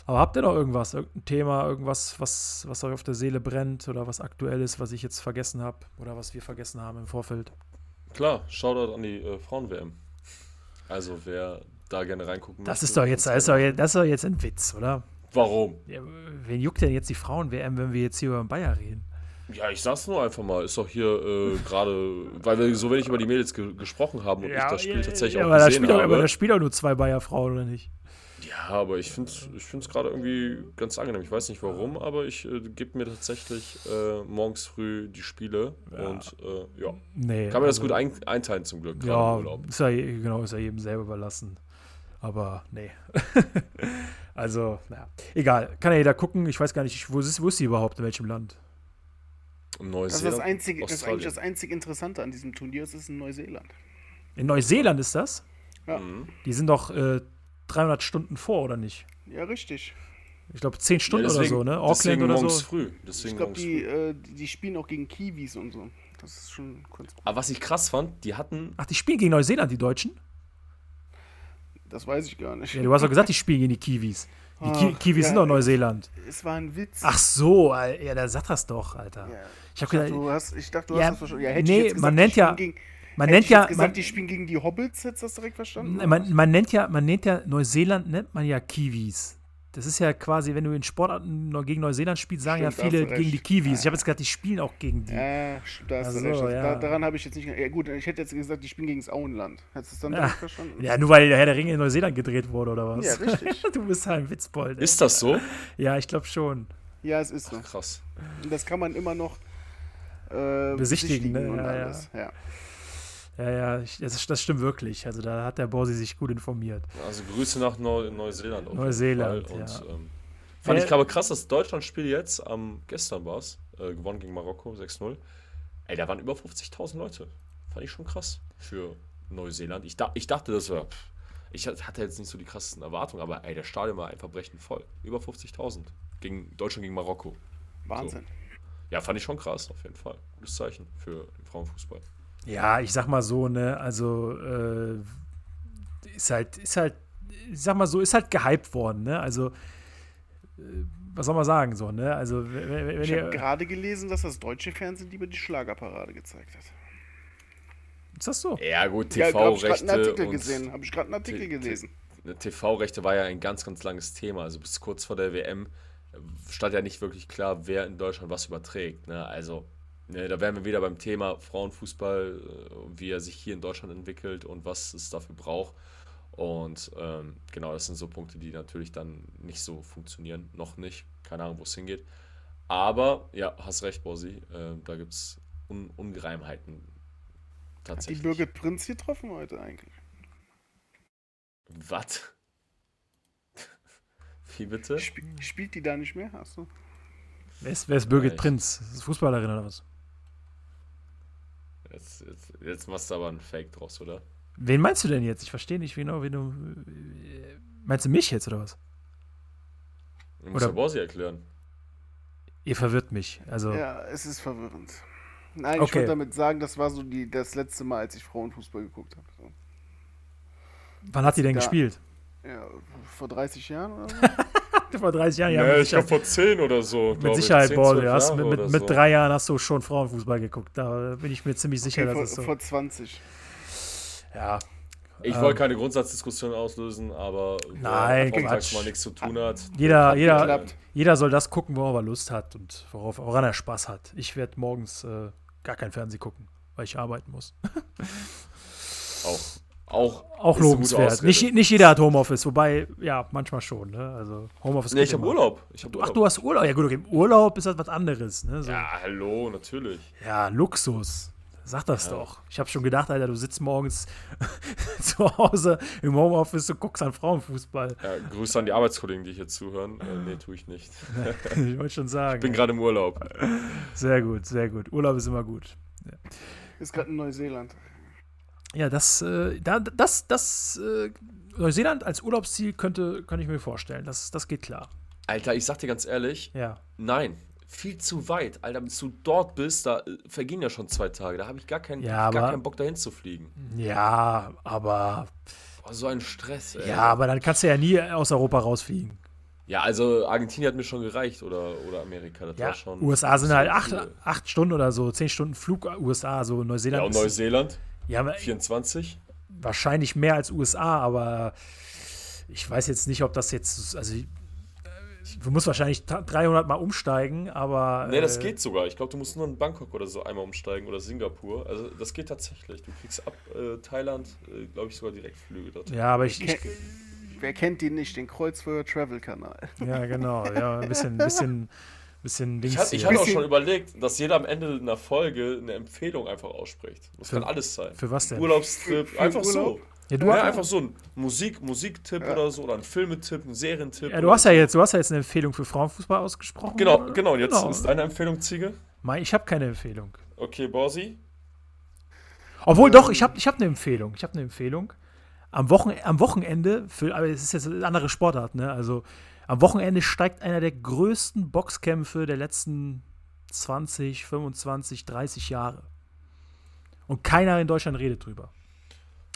Aber habt ihr noch irgendwas, irgendein Thema, irgendwas, was, was euch auf der Seele brennt oder was aktuell ist, was ich jetzt vergessen habe oder was wir vergessen haben im Vorfeld? Klar, Shoutout an die äh, Frauen-WM. Also wer da gerne reingucken Das ist doch jetzt, das ist doch jetzt, das ist doch jetzt ein Witz, oder? Warum? Ja, wen juckt denn jetzt die Frauen-WM, wenn wir jetzt hier über den Bayer reden? Ja, ich sag's nur einfach mal. Ist doch hier äh, gerade, weil wir so wenig über die Mädels ge gesprochen haben und ich das Spiel tatsächlich ja, auch aber da gesehen spielt auch, aber habe. da spielen auch nur zwei Bayer-Frauen, oder nicht? Ja, aber ich finde es ich find's gerade irgendwie ganz angenehm. Ich weiß nicht warum, aber ich äh, gebe mir tatsächlich äh, morgens früh die Spiele und äh, ja. Nee. Kann man das also- gut ein einteilen zum Glück, gerade Ja, im Urlaub. ist ja, genau, ist ja jedem selber überlassen. Aber nee. (laughs) also, naja. Egal. Kann ja jeder gucken. Ich weiß gar nicht, wo ist, wo ist sie überhaupt, in welchem Land? Und Das ist Neuseeland, das einzige, das ist eigentlich das einzig Interessante an diesem Turnier. Es ist in Neuseeland. In Neuseeland ist das? Ja, Mhm. Die sind doch äh, 300 Stunden vor, oder nicht? ja richtig. Ich glaube 10 Stunden Ja, oder so, ne? Auckland deswegen oder morgens so. früh. Deswegen Ich glaube, die, früh. äh, die die spielen auch gegen Kiwis und so. Das ist schon kurz. Aber was ich krass fand, die hatten Ach, die spielen gegen Neuseeland, die Deutschen? Das weiß ich gar nicht. Ja, du hast doch gesagt, die spielen gegen die Kiwis. Die Ki Ach, Kiwis ja, sind doch Neuseeland. Es war ein Witz. Ach so, ja, da sag das doch, Alter. Ja. Ich habe dachte, gedacht, du hast, ich dachte, du hast das verstanden. Ja, hätte nee, ich jetzt gesagt, man die nennt ja- spielen Gegen, man nennt ich ja, gesagt, man, die spielen gegen die Hobbits. Hättest du das direkt verstanden? man, man nennt ja, man nennt ja Neuseeland nennt man ja Kiwis. Das ist ja quasi, wenn du in Sportarten gegen Neuseeland spielst, sagen Stimmt, ja viele gegen die. Kiwis. Ich habe jetzt gesagt, die spielen auch gegen die. Ja, sch- da hast Ach du so, recht. Das- ja. Da, daran habe ich jetzt nicht. Ja, gut, ich hätte jetzt gesagt, die spielen gegen das Auenland. Hättest du es dann Ja. verstanden? Ja, nur weil der Herr der Ringe in Neuseeland gedreht wurde, oder was? Ja, richtig. (laughs) du bist halt ein Witzbold. ey. Ist das so? Ja, ich glaube schon. Ja, es ist so. Krass. Und das kann man immer noch äh, Besichtigen, ne? und Ja, ja. alles. Ja. Ja, ja, ich, das, das stimmt wirklich. Also da hat der Borsi sich gut informiert. Also Grüße nach Neu Neuseeland. auf jeden Neuseeland, Fall. Und, ja. ähm, fand Wer- ich aber krass, das Deutschland-Spiel jetzt, am gestern war es, äh, gewonnen gegen Marokko, 6-0. Ey, da waren über 50.000 Leute. Fand ich schon krass für Neuseeland. Ich, da, ich dachte, das pff, Ich hatte jetzt nicht so die krassesten Erwartungen, aber ey, der Stadion war einfach brechend voll. Über 50.000. Gegen Deutschland gegen Marokko. Wahnsinn. Ja, fand ich schon krass, auf jeden Fall. Gutes Zeichen für den Frauenfußball. Ja, ich sag mal so, ne, also äh, ist halt, ist halt, ich sag mal so, ist halt gehypt worden, ne? Also äh, was soll man sagen, so, ne? Also, wenn, wenn Ich habe gerade gelesen, dass das deutsche Fernsehen lieber die Schlagerparade gezeigt hat. Ist das so? Ja, gut, Ja, habe ich gerade TV-Rechte. einen Artikel und gesehen. Habe ich gerade einen Artikel gelesen. TV-Rechte war ja ein ganz, ganz langes Thema. Also bis kurz vor der WM äh, stand ja nicht wirklich klar, wer in Deutschland was überträgt. Ne? Also, ne, da wären wir wieder beim Thema Frauenfußball, äh, wie er sich hier in Deutschland entwickelt und was es dafür braucht. Und ähm, genau, das sind so Punkte, die natürlich dann nicht so funktionieren. Noch nicht. Keine Ahnung, wo es hingeht. Aber, ja, hast recht, Bosi. Äh, da gibt es Un Ungereimheiten. Die Tatsächlich. Birgit Prinz getroffen heute eigentlich. Was? (laughs) Wie bitte? Sp spielt die da nicht mehr? Hast du? Wer ist, wer ist Birgit Echt? Prinz? Ist Fußballerin oder was? Jetzt, jetzt, jetzt machst du aber einen Fake draus, oder? Wen meinst du denn jetzt? Ich verstehe nicht genau, wen du. Meinst du mich jetzt oder was? Du musst Oder- Borsi erklären. Ihr verwirrt mich. Also, Ja, es ist verwirrend. Nein, ich Okay. wollte damit sagen, das war so die, das letzte Mal, als ich Frauenfußball geguckt habe. So. wann hat sie denn Da- gespielt? Ja, vor 30 Jahren oder so? (laughs) Vor 30 Jahren, Ja, mit ich glaube Sicherheit, vor 10 oder so. mit. Sicherheit 10, Ball. 12 Ja, mit, mit, mit so. drei Jahren hast du schon Frauenfußball geguckt. Da bin ich mir ziemlich sicher, Okay, vor, dass es so. vor 20. Ja, Ich Ähm. wollte keine Grundsatzdiskussion auslösen, aber Nein, montags Quatsch. mal nichts zu tun hat. jeder, Hat jeder, geklappt. jeder soll das gucken, worauf er Lust hat und worauf, woran er Spaß hat. Ich werde morgens äh, gar kein Fernsehen gucken, weil ich arbeiten muss. (laughs) Auch, auch, Auch lobenswert. Nicht, nicht jeder hat Homeoffice, wobei, ja, manchmal schon. Ne? Also Homeoffice Nee, ich habe. Urlaub. Ich hab Du, ach, Urlaub. du hast Urlaub. Ja gut, okay. Urlaub ist halt was anderes. Ne? So. Ja, hallo, natürlich. Ja, Luxus. Sag das Ja. doch. Ich habe schon gedacht, Alter, du sitzt morgens (laughs) zu Hause im Homeoffice und guckst an Frauenfußball. Ja, Grüße an die Arbeitskollegen, die hier zuhören. Äh, nee, tue ich nicht. (laughs) ich wollte schon sagen. Ich bin gerade im Urlaub. sehr gut, sehr gut. Urlaub ist immer gut. Ist gerade in Neuseeland. Ja, das, äh, da, das, das, äh, Neuseeland als Urlaubsziel könnte, könnte ich mir vorstellen. Das, das geht klar. Alter, ich sag dir ganz ehrlich, Ja. nein. Viel zu weit. Alter, bis du dort bist, da äh, vergehen ja schon zwei Tage. Da habe ich gar keinen, Ja, gar aber- keinen Bock, dahin zu fliegen. Ja, aber, Oh, so ein Stress, ey. ja, aber dann kannst du ja nie aus Europa rausfliegen. Ja, also Argentinien hat mir schon gereicht oder, oder Amerika. Das Ja, war schon. USA sind halt acht, acht Stunden oder so, zehn Stunden Flug USA, so Ja, Neuseeland. und ist- Neuseeland, ja, aber 24. wahrscheinlich mehr als USA, aber ich weiß jetzt nicht, ob das jetzt, also ich- du musst wahrscheinlich ta- 300 Mal umsteigen, aber Nee, das äh, geht sogar. Ich glaube, du musst nur in Bangkok oder so einmal umsteigen oder Singapur. Also das geht tatsächlich. Du kriegst ab äh, Thailand, äh, glaube ich, sogar Direktflüge dort. Ja, aber ich, ich Wer kennt ihn nicht? Den Kreuzfeuer Travel Kanal. ja genau, ja, ein bisschen, (laughs) bisschen, bisschen Ich, links. hatte- ich hier. hatte auch schon überlegt, dass jeder am Ende einer Folge eine Empfehlung einfach ausspricht. Das Für- kann alles sein. für was denn? Urlaubstipp, Für- für einfach Urlaub? so. ja, du, Ja, hast- einfach so ein Musik, Musiktipp Ja. oder so, oder ein Filmetipp, ein Serientipp. ja, du hast ja jetzt, du hast ja jetzt eine Empfehlung für Frauenfußball ausgesprochen. Genau, oder? genau. Und jetzt Genau. ist deine Empfehlung, Ziege. Mein, ich habe keine Empfehlung. Okay, Borsi. Obwohl, doch, ich habe ich hab eine Empfehlung. Ich habe eine Empfehlung. Am, Wochen, am Wochenende, für, aber es ist jetzt eine andere Sportart, ne? Also am Wochenende steigt einer der größten Boxkämpfe der letzten 20, 25, 30 Jahre. Und keiner in Deutschland redet drüber.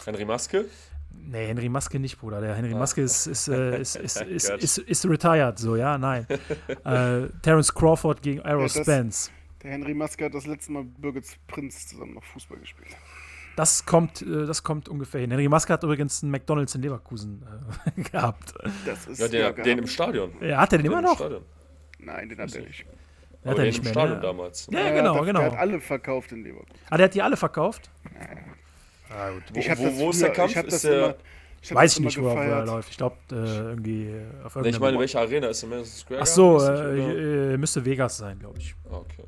Henry Maske. Nee, Henry Maske nicht, Bruder. Der Henry Ah. Maske ist, ist, äh, (laughs) ist, ist, ist, ist, ist retired, so, ja, nein. (laughs) äh, Terence Crawford gegen Errol Ja, Spence. Der Henry Maske hat das letzte Mal mit Birgit Prinz zusammen noch Fußball gespielt. Das kommt, äh, das kommt ungefähr hin. Henry Maske hat übrigens einen McDonalds in Leverkusen äh, (laughs) gehabt. Das ist Ja, den, gehabt. den im Stadion. Ja, hat er den immer Den im noch? Nein, den hat er nicht. Hat Aber er den nicht im mehr, Stadion ne? damals. Ja, Er genau, hat, genau. Der hat alle verkauft in Leverkusen. Ah, der hat die alle verkauft? Ah, gut. Wo, wo, wo ist der Kampf? Ist das der, immer, ich Weiß ich nicht, wo er, er läuft. Ich glaube, äh, irgendwie äh, auf nee, ich meine, welche Arena ist der Madison Square Ach so, äh, äh, müsste Vegas sein, glaube ich. Ah, okay.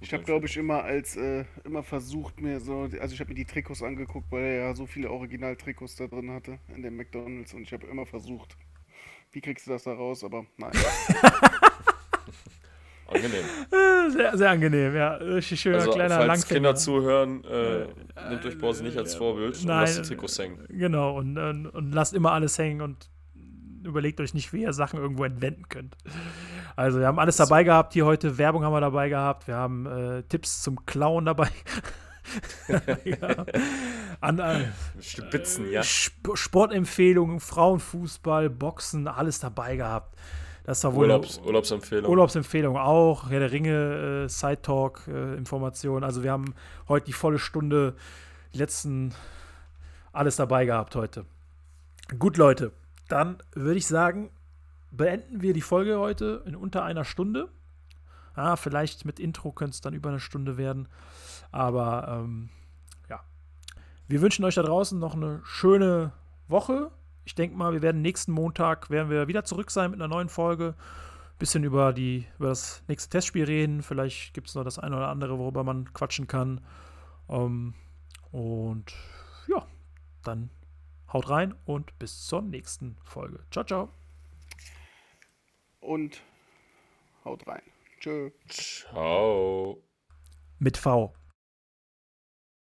Ich habe, glaube ich, immer als äh, immer versucht, mir so, also ich habe mir die Trikots angeguckt, weil er ja so viele Original-Trikots da drin hatte in dem McDonalds und ich habe immer versucht, wie kriegst du das da raus? Aber nein. (laughs) (laughs) Angenehm. Äh, Sehr, sehr angenehm, ja. Richtig schöner Also, kleiner falls Langfinger. Kinder zuhören, äh, nehmt euch Borsi nicht als Vorbild und Nein. lasst die Trikots hängen. Genau, und, und, und lasst immer alles hängen und überlegt euch nicht, wie ihr Sachen irgendwo entwenden könnt. Also, wir haben alles dabei gehabt hier heute. Werbung haben wir dabei gehabt. Wir haben äh, Tipps zum Klauen dabei. (laughs) ja. An, äh, Spitzen, ja. Sp Sportempfehlungen, Frauenfußball, Boxen, alles dabei gehabt. Das war wohl Urlaubs, Urlaubsempfehlung. Urlaubsempfehlung auch, Herr der Ringe, äh, Side Talk, äh, Informationen. Also wir haben heute die volle Stunde, die letzten, alles dabei gehabt heute. Gut, Leute, dann würde ich sagen, beenden wir die Folge heute in unter einer Stunde. Ah, vielleicht mit Intro könnte es dann über eine Stunde werden. Aber ähm, ja, wir wünschen euch da draußen noch eine schöne Woche. Ich denke mal, wir werden nächsten Montag werden wir wieder zurück sein mit einer neuen Folge. Bisschen über, die, über das nächste Testspiel reden. Vielleicht gibt es noch das eine oder andere, worüber man quatschen kann. Ähm, und ja, dann haut rein und bis zur nächsten Folge. Ciao, ciao. Und haut rein. Tschö. Ciao. Mit V.